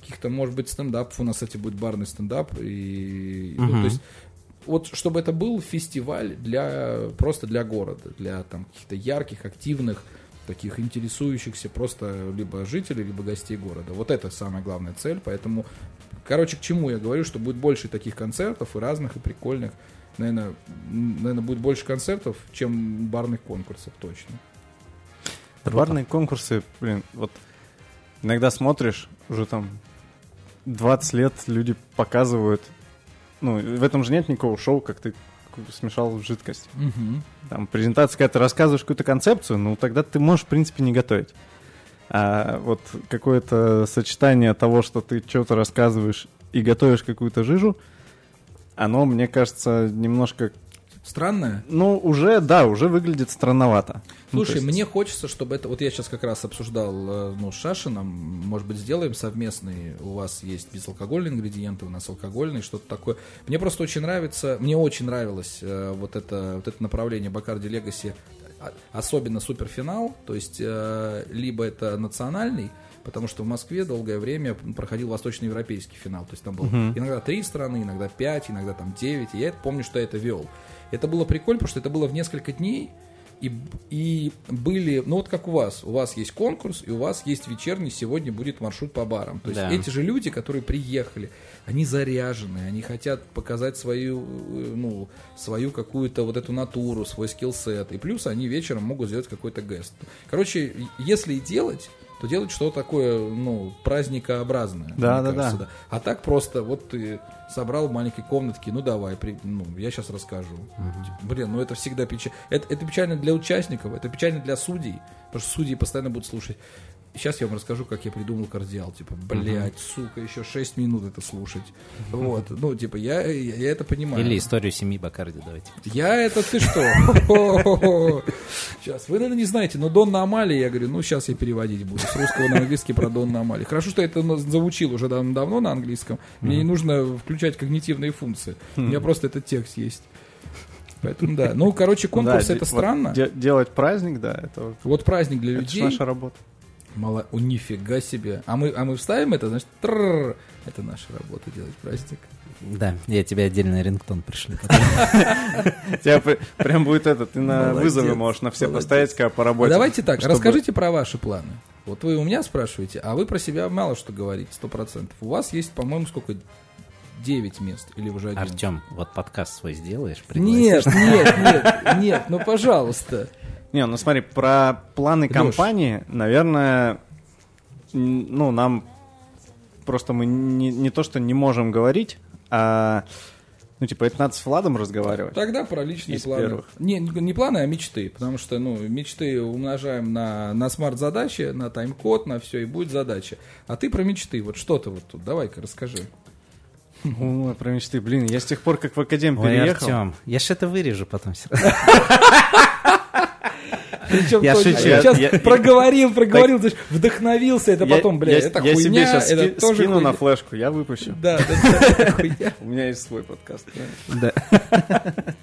каких-то, может быть, стендапов. У нас, кстати, будет барный стендап. И, ну, Мгм. то есть вот чтобы это был фестиваль для просто для города, для там каких-то ярких, активных, таких интересующихся просто либо жителей, либо гостей города. Вот это самая главная цель, поэтому, короче, к чему я говорю, что будет больше таких концертов и разных, и прикольных. Наверное, наверное, будет больше концертов, чем барных конкурсов, точно. Барные конкурсы, блин, вот иногда смотришь, уже там 20 лет люди показывают, ну, в этом же нет никакого шоу, как ты смешал жидкость. Там презентация, когда ты рассказываешь какую-то концепцию, ну, тогда ты можешь, в принципе, не готовить. А вот какое-то сочетание того, что ты что-то рассказываешь и готовишь какую-то жижу, оно, мне кажется, немножко, Странное? ну, уже, да, уже выглядит странновато. Ну, Слушай, то есть- мне хочется, чтобы это... Вот я сейчас как раз обсуждал э, ну, с Шашином. Может быть, сделаем совместный. У вас есть безалкогольные ингредиенты, у нас алкогольные, что-то такое. Мне просто очень нравится... Мне очень нравилось э, вот, это, вот это направление Бакарди Легаси. Особенно суперфинал. То есть, э, либо это национальный, потому что в Москве долгое время проходил восточноевропейский финал. То есть там было иногда три страны, иногда пять, иногда там девять. И я это помню, что я это вел. Это было прикольно, потому что это было в несколько дней. И, и были, ну вот как у вас, у вас есть конкурс, и у вас есть вечерний, сегодня будет маршрут по барам. То есть Да. эти же люди, которые приехали, они заряжены, они хотят показать свою, ну, свою какую-то вот эту натуру, свой скиллсет. И плюс они вечером могут сделать какой-то гест. Короче, если и делать, то делать что-то такое, ну, праздникообразное. Да, да, кажется, да. А так просто, вот ты собрал в маленькой комнатке, ну давай, при- ну, я сейчас расскажу. Типа, Блин, ну это всегда печально. Это, это печально для участников, это печально для судей, потому что судьи постоянно будут слушать. Сейчас я вам расскажу, как я придумал кардиал. Типа, блядь, сука, еще 6 минут это слушать. Вот, ну, типа, я, я, я это понимаю. Или историю семьи Бакарди давайте. Я это ты что? Сейчас, вы, наверное, не знаете, но Донна Амали, я говорю, ну, сейчас я переводить буду с русского на английский про Донна Амали. Хорошо, что я это заучил уже дав- давно на английском. Мне не нужно включать когнитивные функции. У меня просто этот текст есть. Поэтому да. Ну, короче, конкурс Да, это де- вот странно. де- делать праздник, да, это, вот- Вот праздник для это людей. наша работа. Мало... О, нифига себе. А мы, а мы вставим это, значит, трррр. это наша работа делать праздник. Да, я тебе отдельный рингтон пришлю. У тебя пр- прям будет это, ты на вызовы можешь на все поставить, когда по работе. давайте так, расскажите про ваши планы. Вот вы у меня спрашиваете, а вы про себя мало что говорите, сто процентов. У вас есть, по-моему, сколько? 9 мест или уже 11? Артем, вот подкаст свой сделаешь? Нет, нет, нет, нет, ну пожалуйста. Не, ну смотри, про планы Лёш. компании, наверное, ну, нам просто мы не, не то, что не можем говорить, а, ну, типа, это надо с Владом разговаривать. Тогда про личные Из планы. первых. Не, не планы, а мечты. Потому что, ну, мечты умножаем на, на смарт-задачи, на тайм-код, на все, и будет задача. А ты про мечты. Вот что ты вот тут, давай-ка расскажи. Ой, про мечты. Блин, я с тех пор, как в Академ Ой, переехал... Артем, я ж это вырежу потом все равно. Причем Я точно. шучу. Сейчас Я- проговорил, проговорил, есть вдохновился, это Я- потом, бля, я, это я хуйня, себе сейчас это ски- тоже скину хуйня. на флешку, я выпущу. Да. У меня есть свой подкаст. Да.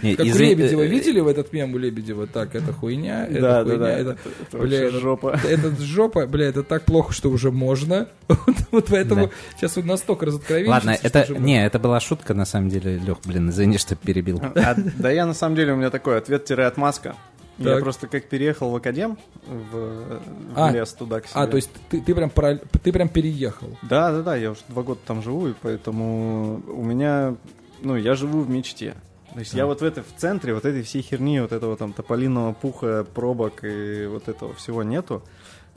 Не, Как у извини- Лебедева, э, видели в этот мем у Лебедева? Так, это хуйня, это Да, хуйня, да. это... Это, это Бля, это- жопа. Это жопа, бля, это так плохо, что уже можно. Вот, вот поэтому Да. сейчас вот настолько разоткровенничается. Ладно, это... Не, это была шутка, на самом деле, Лех, блин, извини, что перебил. А, да я на самом деле, у меня такой ответ-отмазка. Я Так. просто как переехал в Академ, в, в А, лес туда к себе. А, то есть ты, ты прям параль- ты прям переехал. Да, да, да, я уже два года там живу, и поэтому у меня, ну, я живу в мечте. То есть я вот в этой, в центре вот этой всей херни, вот этого там тополиного пуха, пробок и вот этого всего нету.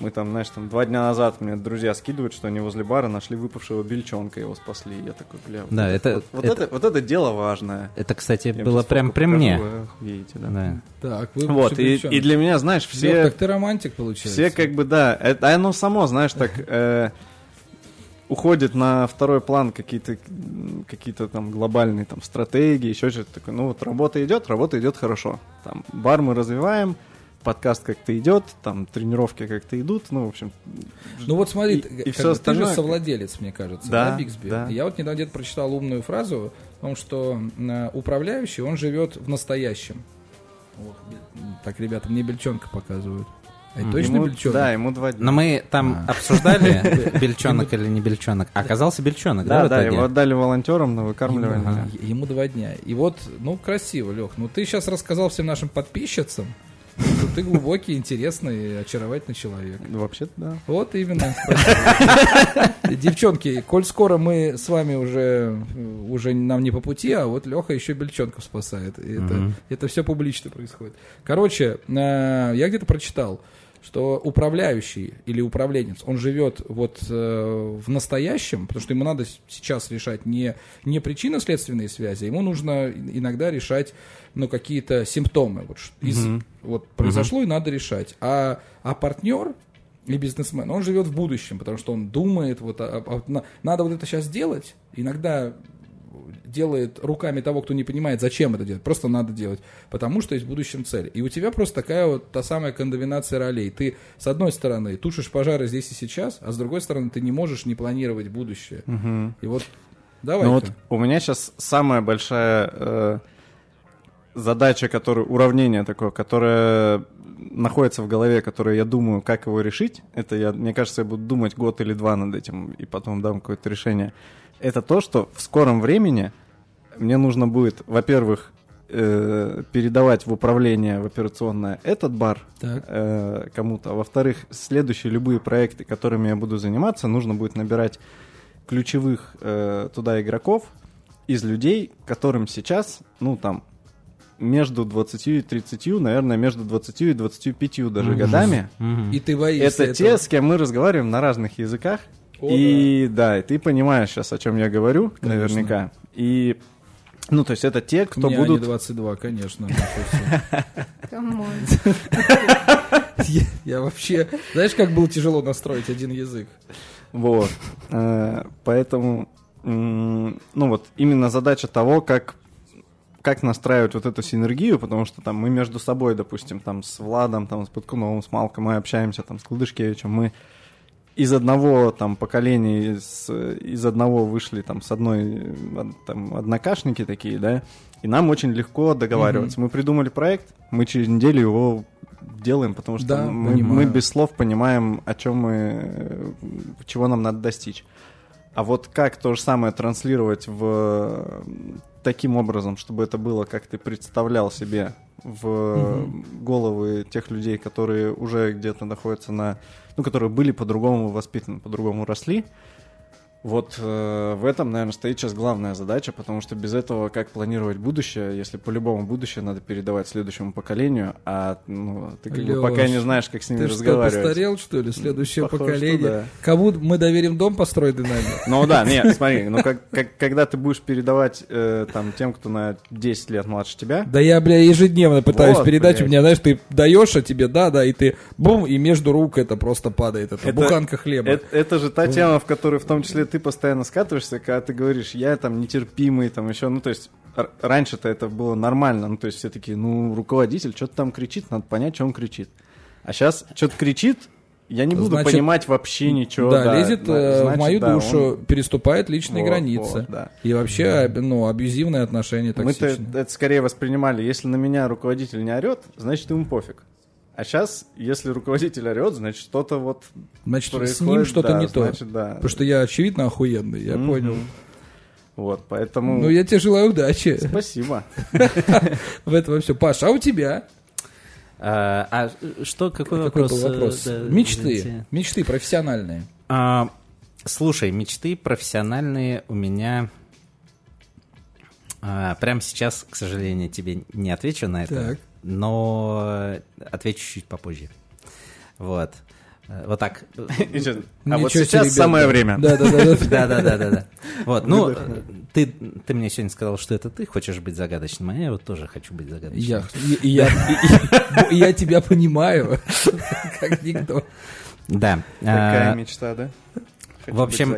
Мы там, знаешь, там два дня назад мне друзья скидывают, что они возле бара нашли выпавшего бельчонка, его спасли. Я такой, бля, вот Да, это- вот, вот это- это, вот это дело важное. Это, кстати, Я было прям при мне. покажу, охуеете, да. Да. Так, вы Вот, и, и для меня, знаешь, все... так ты романтик, получается. Все как бы, да, это оно само, знаешь, так э, уходит на второй план какие-то м, какие-то там глобальные там стратегии, еще что-то такое. Ну вот работа идет, работа идет хорошо. Там бар мы развиваем, подкаст как-то идет, там тренировки как-то идут, ну в общем. Ну вот смотри, И- и бы остальное- ты же совладелец, мне кажется, Да, да, Бигсби? да. Я вот недавно где-то прочитал умную фразу о том, что э, управляющий, он живет в настоящем. Так, ребята, мне бельчонка показывают. А это точно ему, бельчонок? Да, ему два дня. Но мы там А. обсуждали, бельчонок или не бельчонок. Оказался бельчонок, да, Да, да, его отдали волонтерам на выкармливание. Ему, ему два дня. И вот, ну, красиво, Лех. Ну, ты сейчас рассказал всем нашим подписчицам, что ты глубокий, интересный, очаровательный человек. Вообще-то, да. Вот именно. Девчонки, коль скоро мы с вами уже, уже нам не по пути, а вот Леха еще бельчонков спасает. И это, это все публично происходит. Короче, э, я где-то прочитал, что управляющий или управленец, он живет вот э, в настоящем, потому что ему надо сейчас решать не, не причинно-следственные связи, ему нужно иногда решать ну, какие-то симптомы. Вот, из- Мгм. вот произошло и надо решать. А, а партнер и бизнесмен, он живет в будущем, потому что он думает, вот, а- а- на- надо вот это сейчас делать, иногда делает руками того, кто не понимает, зачем это делать. Просто надо делать, потому что есть в будущем цель. И у тебя просто такая вот та самая комбинация ролей. Ты, с одной стороны, тушишь пожары здесь и сейчас, а с другой стороны, ты не можешь не планировать будущее. Мгм. И вот давай. Ну вот у меня сейчас самая большая э, задача, которая, уравнение такое, которое находится в голове, которое я думаю, как его решить. Это я, мне кажется, я буду думать год или два над этим, и потом дам какое-то решение. Это то, что в скором времени мне нужно будет, во-первых, э, передавать в управление, в операционное этот бар э, кому-то. А во-вторых, следующие любые проекты, которыми я буду заниматься, нужно будет набирать ключевых э, туда игроков из людей, которым сейчас, ну там, между 20 и 30, наверное, между 20 и 25 даже Мгм. годами. Мгм. И ты боишься Это те, этого. с кем мы разговариваем на разных языках. И да. и ты понимаешь сейчас, о чем я говорю, Конечно. наверняка. И, ну, то есть это те, кто Мне будут... они 22, конечно. Я, я вообще... Знаешь, как было тяжело настроить один язык? Вот. Э, Поэтому, ну вот, именно задача того, как как настраивать вот эту синергию, потому что там мы между собой, допустим, там с Владом, там с Подкуновым, с Малком мы общаемся, там с Кладышкевичем, мы из одного там поколения, из, из одного вышли там с одной, э, там, однокашники такие, да, и нам очень легко договариваться. Мы придумали проект, мы через неделю его делаем, потому что Да, мы, понимаю. мы без слов понимаем, о чем мы, э, чего нам надо достичь. А вот как то же самое транслировать в таким образом, чтобы это было, как ты представлял себе в головы тех людей, которые уже где-то находятся на, ну, которые были по-другому воспитаны, по-другому росли. Вот э, в этом, наверное, стоит сейчас главная задача, потому что без этого как планировать будущее, если по-любому будущее надо передавать следующему поколению, а ну, ты как бы Лёш, пока не знаешь, как с ними Ты что, разговаривать. постарел, что ли? Следующее Похоже, поколение. что да. Кому мы доверим дом, построенный нами? Ну да, нет, смотри, ну как, как- когда ты будешь передавать э, там тем, кто на 10 лет младше тебя, Да я, бля, ежедневно пытаюсь Вот, передать. У блядь. меня, знаешь, ты даешь, а тебе да, да, и ты бум, и между рук это просто падает. Это, Это- буханка хлеба. это, это же та тема, в которую в том числе ты постоянно скатываешься, когда ты говоришь, я там нетерпимый, там еще, ну то есть раньше-то это было нормально, ну то есть все такие, ну руководитель что-то там кричит, надо понять, что он кричит. А сейчас что-то кричит, я не буду Значит, понимать вообще ничего. да, лезет да, э, в значит, мою да, душу, он- переступает личные Вот, границы. вот, да. И вообще, об- ну, абьюзивные отношения Мы-то токсичные. это скорее воспринимали, если на меня руководитель не орет, значит ему пофиг. А сейчас, если руководитель орет, значит что-то вот Значит, с ним что-то да, не то. значит, да. Потому что я, очевидно, охуенный, я Мгм. понял. Вот, поэтому... Ну, я тебе желаю удачи Спасибо. в этом все. Паша, а у тебя? А, а что, какой Какой вопрос? был вопрос? э, Мечты. Мечты профессиональные. А, слушай, мечты профессиональные у меня... А, прямо сейчас, к сожалению, тебе не отвечу на это, Так. Но отвечу чуть попозже. Вот. Э, Вот так. А вот сейчас самое время. Да, да, да. да. Да. Вот, ну, э, ты, ты мне сегодня сказал, что это ты хочешь быть загадочным, а я вот тоже хочу быть загадочным. Я, я, я тебя понимаю, как никто. Да. Какая а, мечта, да? Хочу в общем-.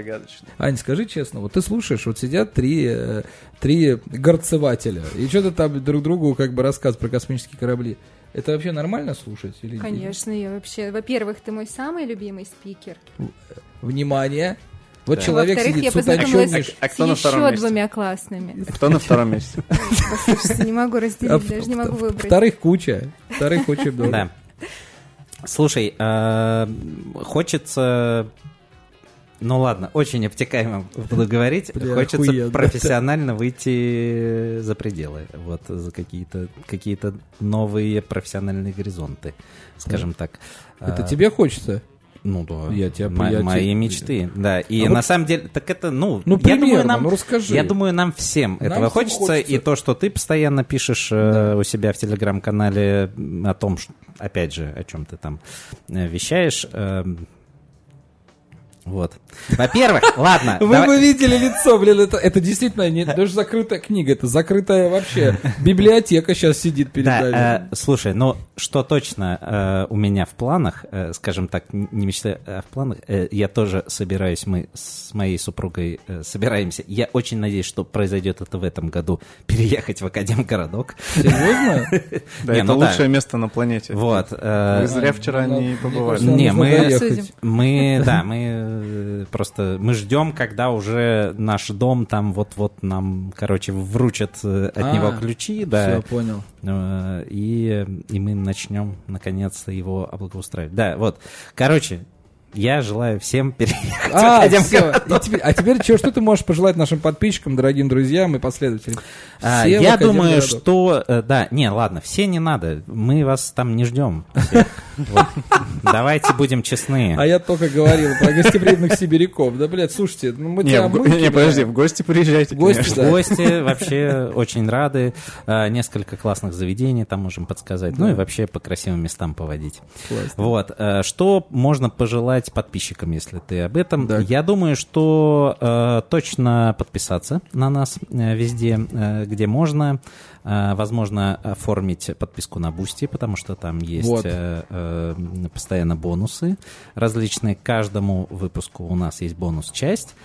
Ань, скажи честно, вот ты слушаешь, вот сидят три, э, три горцевателя, и что-то там друг другу как бы рассказывают про космические корабли. Это вообще нормально слушать? Или... Конечно, я вообще... Во-первых, ты мой самый любимый спикер. Внимание. Вот Да. человек Во-вторых, сидит я с познакомилась утонченной... А с кто на втором еще месте? двумя классными. Кто на втором месте? Послушайте, не могу А разделить, в- даже не могу выбрать. Вторых куча. Вторых очень много. Да. Слушай, а, хочется... Ну ладно, очень обтекаемо буду говорить. Бля, хочется охуенно. профессионально выйти за пределы. Вот, за какие-то какие новые профессиональные горизонты, скажем так. Это А, тебе хочется? Ну да. Я тебя- Мо- я тебя- мои мечты, да. И А на вот- самом деле, так это, ну, Ну, я думаю, примерно, нам, ну расскажи. я думаю, нам всем Нам этого всем хочется, хочется. и то, что ты постоянно пишешь э, у себя в телеграм-канале о том, что, опять же, о чем ты там э, вещаешь. эм, вот. Во-первых, ладно. Вы давай- бы видели лицо, блин, это, это действительно не даже закрытая книга, это закрытая вообще библиотека сейчас сидит перед Да, нами. э, слушай, ну что точно э, у меня в планах, э, скажем так, не мечта, а в планах, э, я тоже собираюсь, мы с моей супругой э, собираемся. Я очень надеюсь, что произойдет это в этом году, переехать в Академгородок. Серьезно? Да, это ну лучшее место на планете. Вот. э, Вы зря вчера не побывали. Не, мы-. Мы, да, мы э, просто, мы ждем, когда уже наш дом там вот-вот нам, короче, вручат э, от А, него ключи, да. Все, понял. Э, И, и мы начнем наконец-то его облагоустраивать. Да, вот. Короче, я желаю всем переехать в А, всё. И теперь- а теперь что, что ты можешь пожелать нашим подписчикам, дорогим друзьям и последователям? А, Все в Я думаю, Академгородок. что... э, Да, не, ладно, все не надо. Мы вас там не ждем. Давайте будем честны. А я только говорил про гостеприимных сибиряков. Да, блядь, слушайте, ну мы Не, тебя в не, подожди, в гости приезжайте, В гости, да. Гости вообще очень рады. А, Несколько классных заведений там можем подсказать. Ну и вообще по красивым местам поводить. Классно. Вот. э, Что можно пожелать подписчикам, если ты об этом? Да. Я думаю, что э, точно подписаться на нас э, везде, э, где можно. Э, возможно, оформить подписку на Boosty, потому что там есть Вот. э, э, постоянно бонусы различные. К каждому выпуску у нас есть бонус-часть.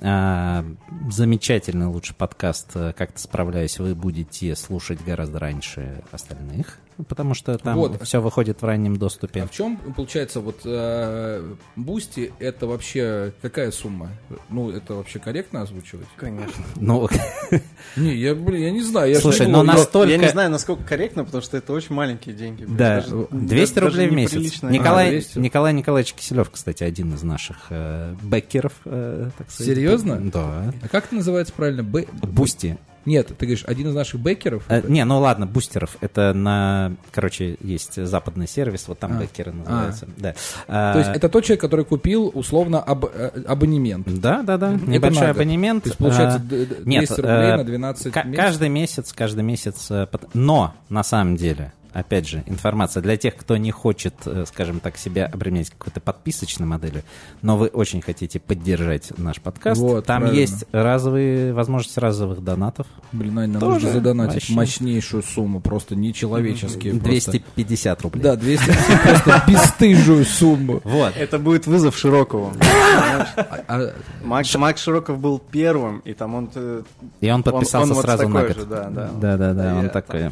А, замечательный лучше подкаст э, «Как-то справляюсь» вы будете слушать гораздо раньше остальных, потому что там Вот. все выходит в раннем доступе. А в чем, получается, вот э, Boosty это вообще какая сумма? Ну, это вообще корректно озвучивать? Конечно. Ну, Не, я, блин, я не знаю. Я Слушай, но я- Настолько- Я не знаю, насколько корректно, потому что это очень маленькие деньги. да, даже- 200 даже рублей в месяц. Николай, А, 200. Николай Николаевич Киселев, кстати, один из наших э, бэкеров. э, так сказать. Серьезно? Да. А как это называется правильно? Boosty. Нет, ты говоришь, один из наших бэкеров? Э, не, ну ладно, бустеров. Это на, короче, есть западный сервис, вот там А. бэкеры называются. Да. То есть это тот человек, который купил условно аб- э, абонемент. Да, да, да. Это Небольшой абонемент. То есть получается А, д- д- 200 нет, рублей э, на 12 ка- месяцев. Каждый месяц, каждый месяц. э, Но, на самом деле, опять же, информация для тех, кто не хочет, э, скажем так, себя обременять какой-то подписочной моделью, но вы очень хотите поддержать наш подкаст. Вот, Там правильно. есть разовые, возможность разовых донатов. Блин, Ань, нам Тоже нужно задонатить вообще. мощнейшую сумму, просто нечеловеческие. просто. 250 рублей. Да, 200, просто бесстыжую сумму. Вот. Это будет вызов Широкову. А- а- Макс, Широков был первым, и там он... э, И он подписался сразу на такой год. же, да, да. Да, он такой.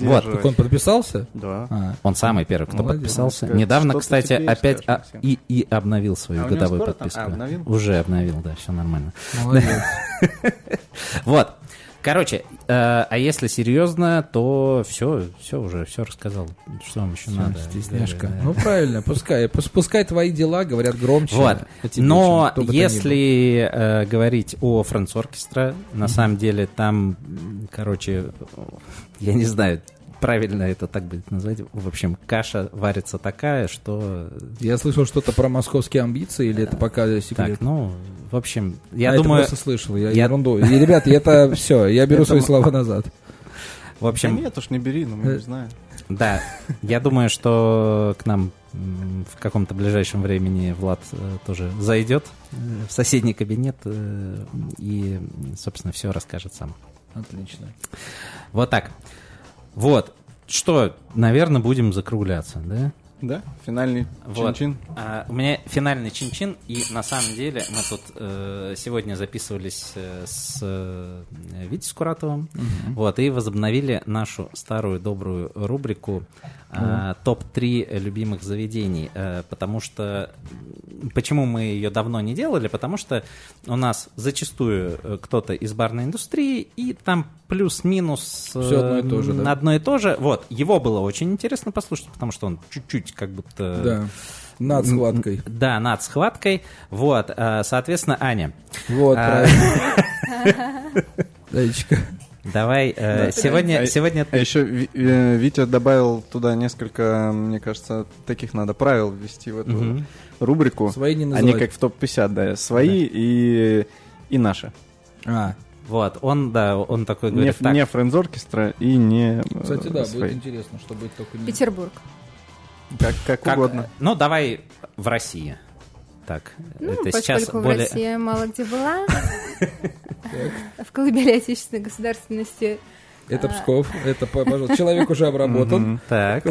Вот, поддерживать. так он подписался? Да. А. Он самый первый, кто Молодец. подписался. Сказать, Недавно, что ты кстати, теперь опять а, и, и обновил свою А годовую там? подписку. А, обновил? Уже обновил, да, все нормально. Молодец. Вот. Короче, э, а если серьезно, то все, все уже, все рассказал. Что вам еще надо? Стесняшка. Да, да, да. Ну правильно, пускай. Пус- Пускай твои дела говорят громче. Вот. о тебе, Но если э, говорить о Франц Оркестра, на самом деле там, короче, я не знаю, правильно это так будет назвать. В общем, каша варится такая, что... Я слышал что-то про московские амбиции, или это пока секрет? Так, ну, в общем, я А, это думаю... просто слышал, я, я- ерунду. И, ребят, это все, я беру свои слова назад. В Да общем, нет уж, не бери, ну мы не знаем. Да, я думаю, что к нам в каком-то ближайшем времени Влад э, тоже зайдет в соседний кабинет э, и, собственно, все расскажет сам. Отлично. Вот так. Вот. Что, наверное, будем закругляться, да? Да, финальный Вот. чин-чин. А, у меня финальный чин-чин, и на самом деле мы тут э, сегодня записывались э, с э, Витей Скуратовым, вот, и возобновили нашу старую добрую рубрику э, топ-3 любимых заведений, э, потому что почему мы ее давно не делали, потому что у нас зачастую э, кто-то из барной индустрии, и там плюс-минус э, одно и то же, да? одно и то же. Вот, его было очень интересно послушать, потому что он чуть-чуть как будто... Да. Над схваткой. Да, над схваткой. Вот, э, соответственно, Аня, Вот, А. правильно. Даечка. давай э, сегодня, А- сегодня А еще Ви- Витя добавил туда несколько, мне кажется, таких надо правил ввести в эту рубрику. Свои не Они как в топ-50, да. Свои и, и наши. А, вот, он, да, он такой Не, говорит, так, не френдз-оркестра и не э, кстати, да, свои. будет интересно, что будет только. Петербург. Как, как как, угодно. ну, давай в России. Так, Ну, это поскольку сейчас в более... России я мало где была, в колыбели отечественной государственности Это Псков, это, по- пожалуйста, человек уже обработан. Так,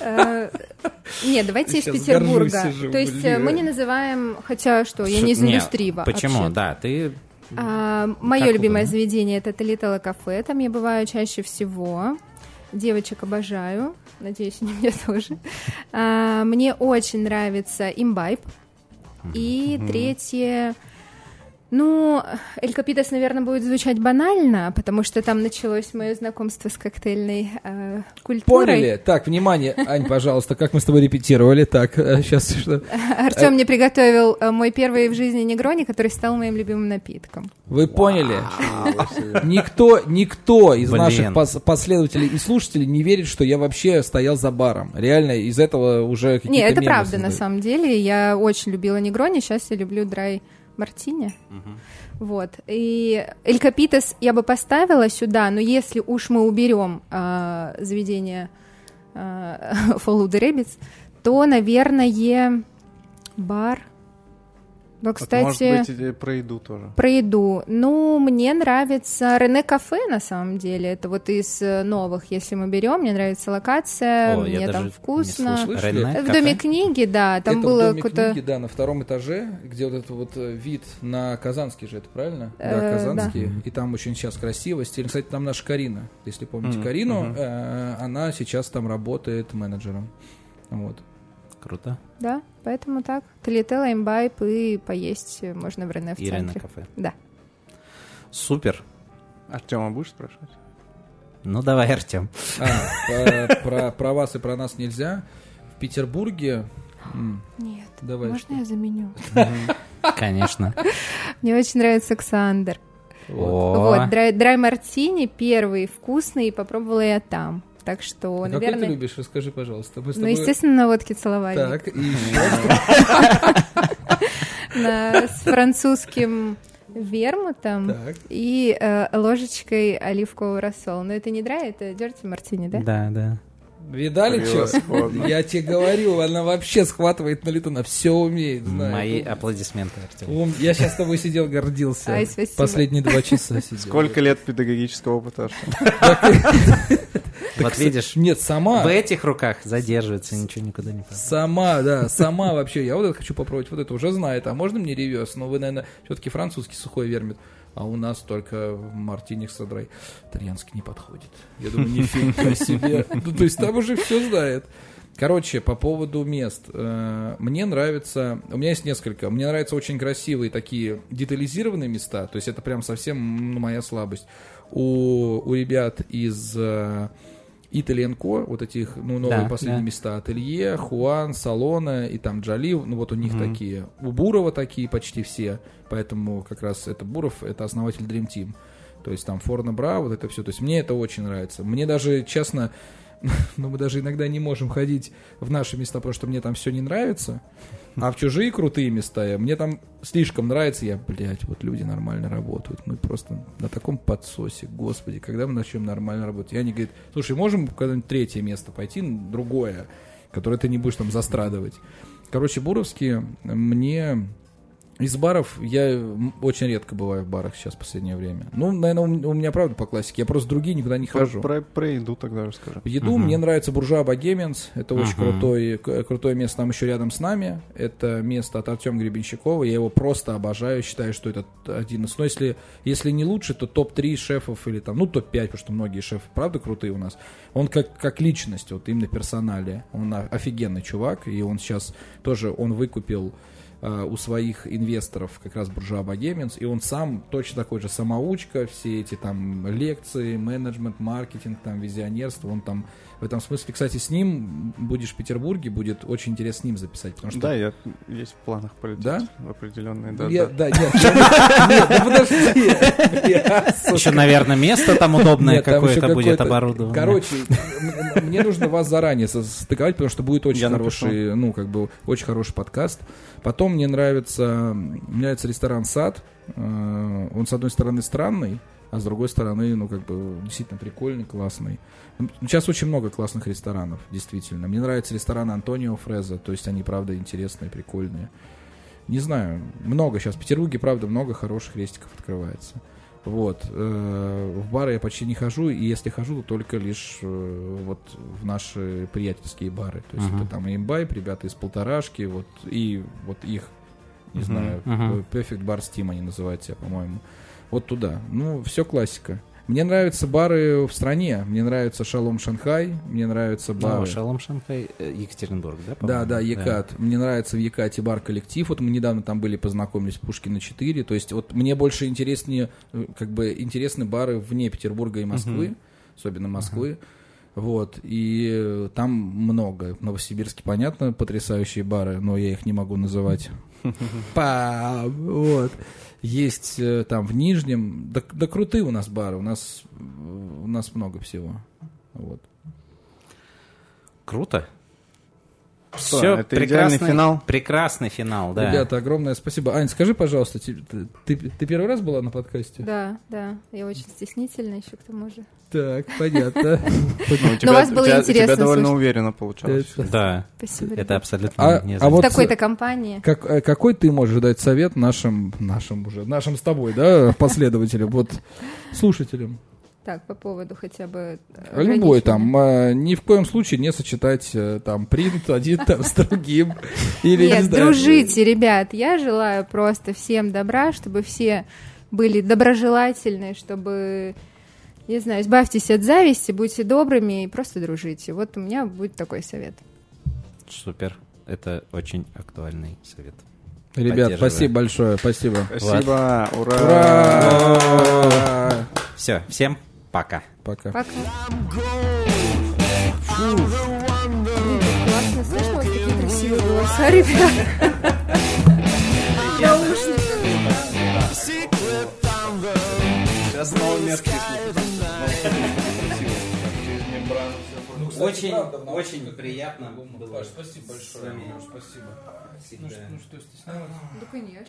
Э, Нет, давайте из Петербурга. То есть э, мы не называем, хотя что, я не из индустрии. Почему? Да, ты... Мое Как любимое заведение это Талитала кафе, там я бываю чаще всего. Девочек обожаю, надеюсь, они меня тоже. А, Мне очень нравится имбайб. И третье, ну, Эль Капитас, наверное, будет звучать банально, потому что там началось мое знакомство с коктейльной э, культурой. Поняли? Так, внимание, Ань, пожалуйста, как мы с тобой репетировали. Так, сейчас что? Артем мне приготовил э, мой первый в жизни негрони, который стал моим любимым напитком. Вы поняли? Никто, никто из наших пос- последователей и слушателей не верит, что я вообще стоял за баром. Реально, из этого уже какие-то Не, это правда на самом деле. Я очень любила негрони, сейчас я люблю драй мартини. Вот. И Эль Капитас я бы поставила сюда, но если уж мы уберем а, заведение а, Follow the Rabbits, то, наверное, бар. Но, Вот, кстати, может быть, про еду тоже. про еду. Ну, мне нравится Рене Кафе, на самом деле. Это вот из э, новых, если мы берем. Мне нравится локация, О, я мне даже там не вкусно. Рене В? Доме книги, да, там это было в доме какое-то... книги, да, на втором этаже, где вот этот вот э, вид на Казанский же, это правильно? Э, да, да. Казанский. И там очень сейчас красиво. Стильно. Кстати, там наша Карина, если помните Мгм, Карину, э, она сейчас там работает менеджером. Вот. Круто. Да, поэтому так. Талитела, имбайб и поесть можно в Рене в Ирина центре. кафе. Да. Супер. Артема будешь спрашивать? Ну, давай, Артем. А, про, про- про вас и про нас нельзя. В Петербурге... Нет, Давай, можно что? я заменю? Конечно. Мне очень нравится Александр. О, Вот, драй, драй мартини первый, вкусный, попробовала я там. Так что, а какой ты наверное... любишь? Расскажи, пожалуйста. Мы с Ну, тобой- естественно, на водке целовали. Так, и еще. С французским вермутом Так. и э, ложечкой оливкового рассола. Но это не драй, это дерти мартини, да? Да, да. Видали, что? Я тебе говорю, она вообще схватывает на лету, она все умеет, знает. Мои аплодисменты, Артем. ум- Я сейчас с тобой сидел, гордился. Ай, спасибо. Последние два часа сидел. Сколько лет педагогического опыта? Вот видишь, Нет, сама. в этих руках задерживается, ничего никуда не падает. Сама, да, сама вообще. Я вот это хочу попробовать, вот это уже знает. А можно мне ревес? Но вы, наверное, все-таки французский сухой вермит. А у нас только мартиник садрай. Итальянский не подходит. Я думаю, нифига себе. Ну, то есть там уже все знает. Короче, по поводу мест. Э, Мне нравится... У меня есть несколько. Мне нравятся очень красивые такие детализированные места. То есть это прям совсем ну, моя слабость. У, у ребят из Итальянко, вот этих, ну, новые Да, последние да. места. Ателье, Хуан, Салона и там Джали. Ну, вот у них Мгм. такие. У Бурова такие почти все. Поэтому как раз это Буров, это основатель Dream Team. То есть там Форна Бра, вот это все. То есть мне это очень нравится. Мне даже, честно, ну мы даже иногда не можем ходить в наши места, потому что мне там все не нравится. А в чужие крутые места мне там слишком нравится. Я, блядь, вот люди нормально работают. Мы просто на таком подсосе, господи, когда мы начнем нормально работать? И они говорят, слушай, можем куда-нибудь третье место пойти, другое, которое ты не будешь там застрадывать. Короче, Буровские мне... Из баров я очень редко бываю в барах сейчас в последнее время. Ну, наверное, у меня правда по классике. Я просто другие никуда не Про, хожу. про, про еду тогда расскажи. Еду мне нравится Буржуа Богеменс. Это очень Мгм. крутой, к- крутое место там еще рядом с нами. Это место от Артема Гребенщикова. Я его просто обожаю. Считаю, что это один из... Ну, если, если не лучше, то топ-3 шефов или там, ну, топ-5, потому что многие шефы, правда, крутые у нас. Он как, как личность, вот именно персоналия. Он офигенный чувак. И он сейчас тоже, он выкупил у своих инвесторов как раз Буржуа Богеменс, и он сам точно такой же самоучка, все эти там лекции, менеджмент, маркетинг, там визионерство, он там в этом смысле, кстати, с ним будешь в Петербурге, будет очень интересно с ним записать, потому что... Да, я есть в планах полететь Да? в определенные, да, Я- да. да, нет, я- нет, да подожди. Я. Еще, наверное, место там удобное Нет, там еще какое-то будет оборудовано. Короче, мне нужно вас заранее состыковать, потому что будет очень Я напишу. хороший, ну, как бы, очень хороший подкаст. Потом мне нравится, мне нравится ресторан «Сад». Э, Он, с одной стороны, странный, а с другой стороны, ну, как бы, действительно прикольный, классный. М, Сейчас очень много классных ресторанов, действительно. Мне нравится ресторан Антонио Фреза, то есть они, правда, интересные, прикольные. Не знаю, много сейчас. В Петербурге, правда, много хороших рестиков открывается. Вот. э, В бары я почти не хожу, и если хожу, то только лишь э, вот в наши приятельские бары. То есть Мгм. это там имбайб, ребята из полторашки, вот, и вот их, не Мгм, знаю, мгм. Perfect Bar Steam они называют себя, по-моему. Вот туда. Ну, все классика. Мне нравятся бары в стране. Мне нравится Шалом Шанхай, мне нравятся Ну, бары. Шалом Шанхай, э, Екатеринбург, да? Да, да, Екат. Мне нравится в Екате бар коллектив. Вот мы недавно там были, познакомились, Пушкина 4. То есть вот мне больше интереснее, э, как бы интересны бары вне Петербурга и Москвы, особенно Москвы. Вот, и э, там много. В Новосибирске, понятно, потрясающие бары, но я их не могу называть. Па, вот. Есть э, там в Нижнем, да, да крутые у нас бары, у нас, э, у нас много всего. Вот. Круто. Что, Все, это идеальный финал? Прекрасный финал, да. Ребята, огромное спасибо. Ань, скажи, пожалуйста, ты, ты, ты первый раз была на подкасте? Да, да, я очень стеснительна еще к тому же. Так, понятно. Ну, у тебя- вас было у у интересно тебя довольно уверенно получалось. Да, Спасибо. это абсолютно А- не а вот- В такой-то компании. Как, э, какой ты можешь дать совет нашим, нашим уже, нашим с тобой, да, последователям, вот слушателям? Так, по поводу хотя бы... э, Любой там, э, ни в коем случае не сочетать э, там принт один там с другим. Или, не Нет, знаю, дружите, ребят. Я желаю просто всем добра, чтобы все были доброжелательны, чтобы, не знаю, избавьтесь от зависти, будьте добрыми и просто дружите. Вот у меня будет такой совет. супер. Это очень актуальный совет. Ребят, спасибо большое, спасибо. Спасибо, ура! Ура! Все, всем пока. Пока. Пока. Как классно слышно, вот такие красивые голоса, ребят. Наушниках. Сейчас снова мерзкий Очень, очень приятно было Спасибо большое. Спасибо. всегда. что, стеснялась? Да, конечно.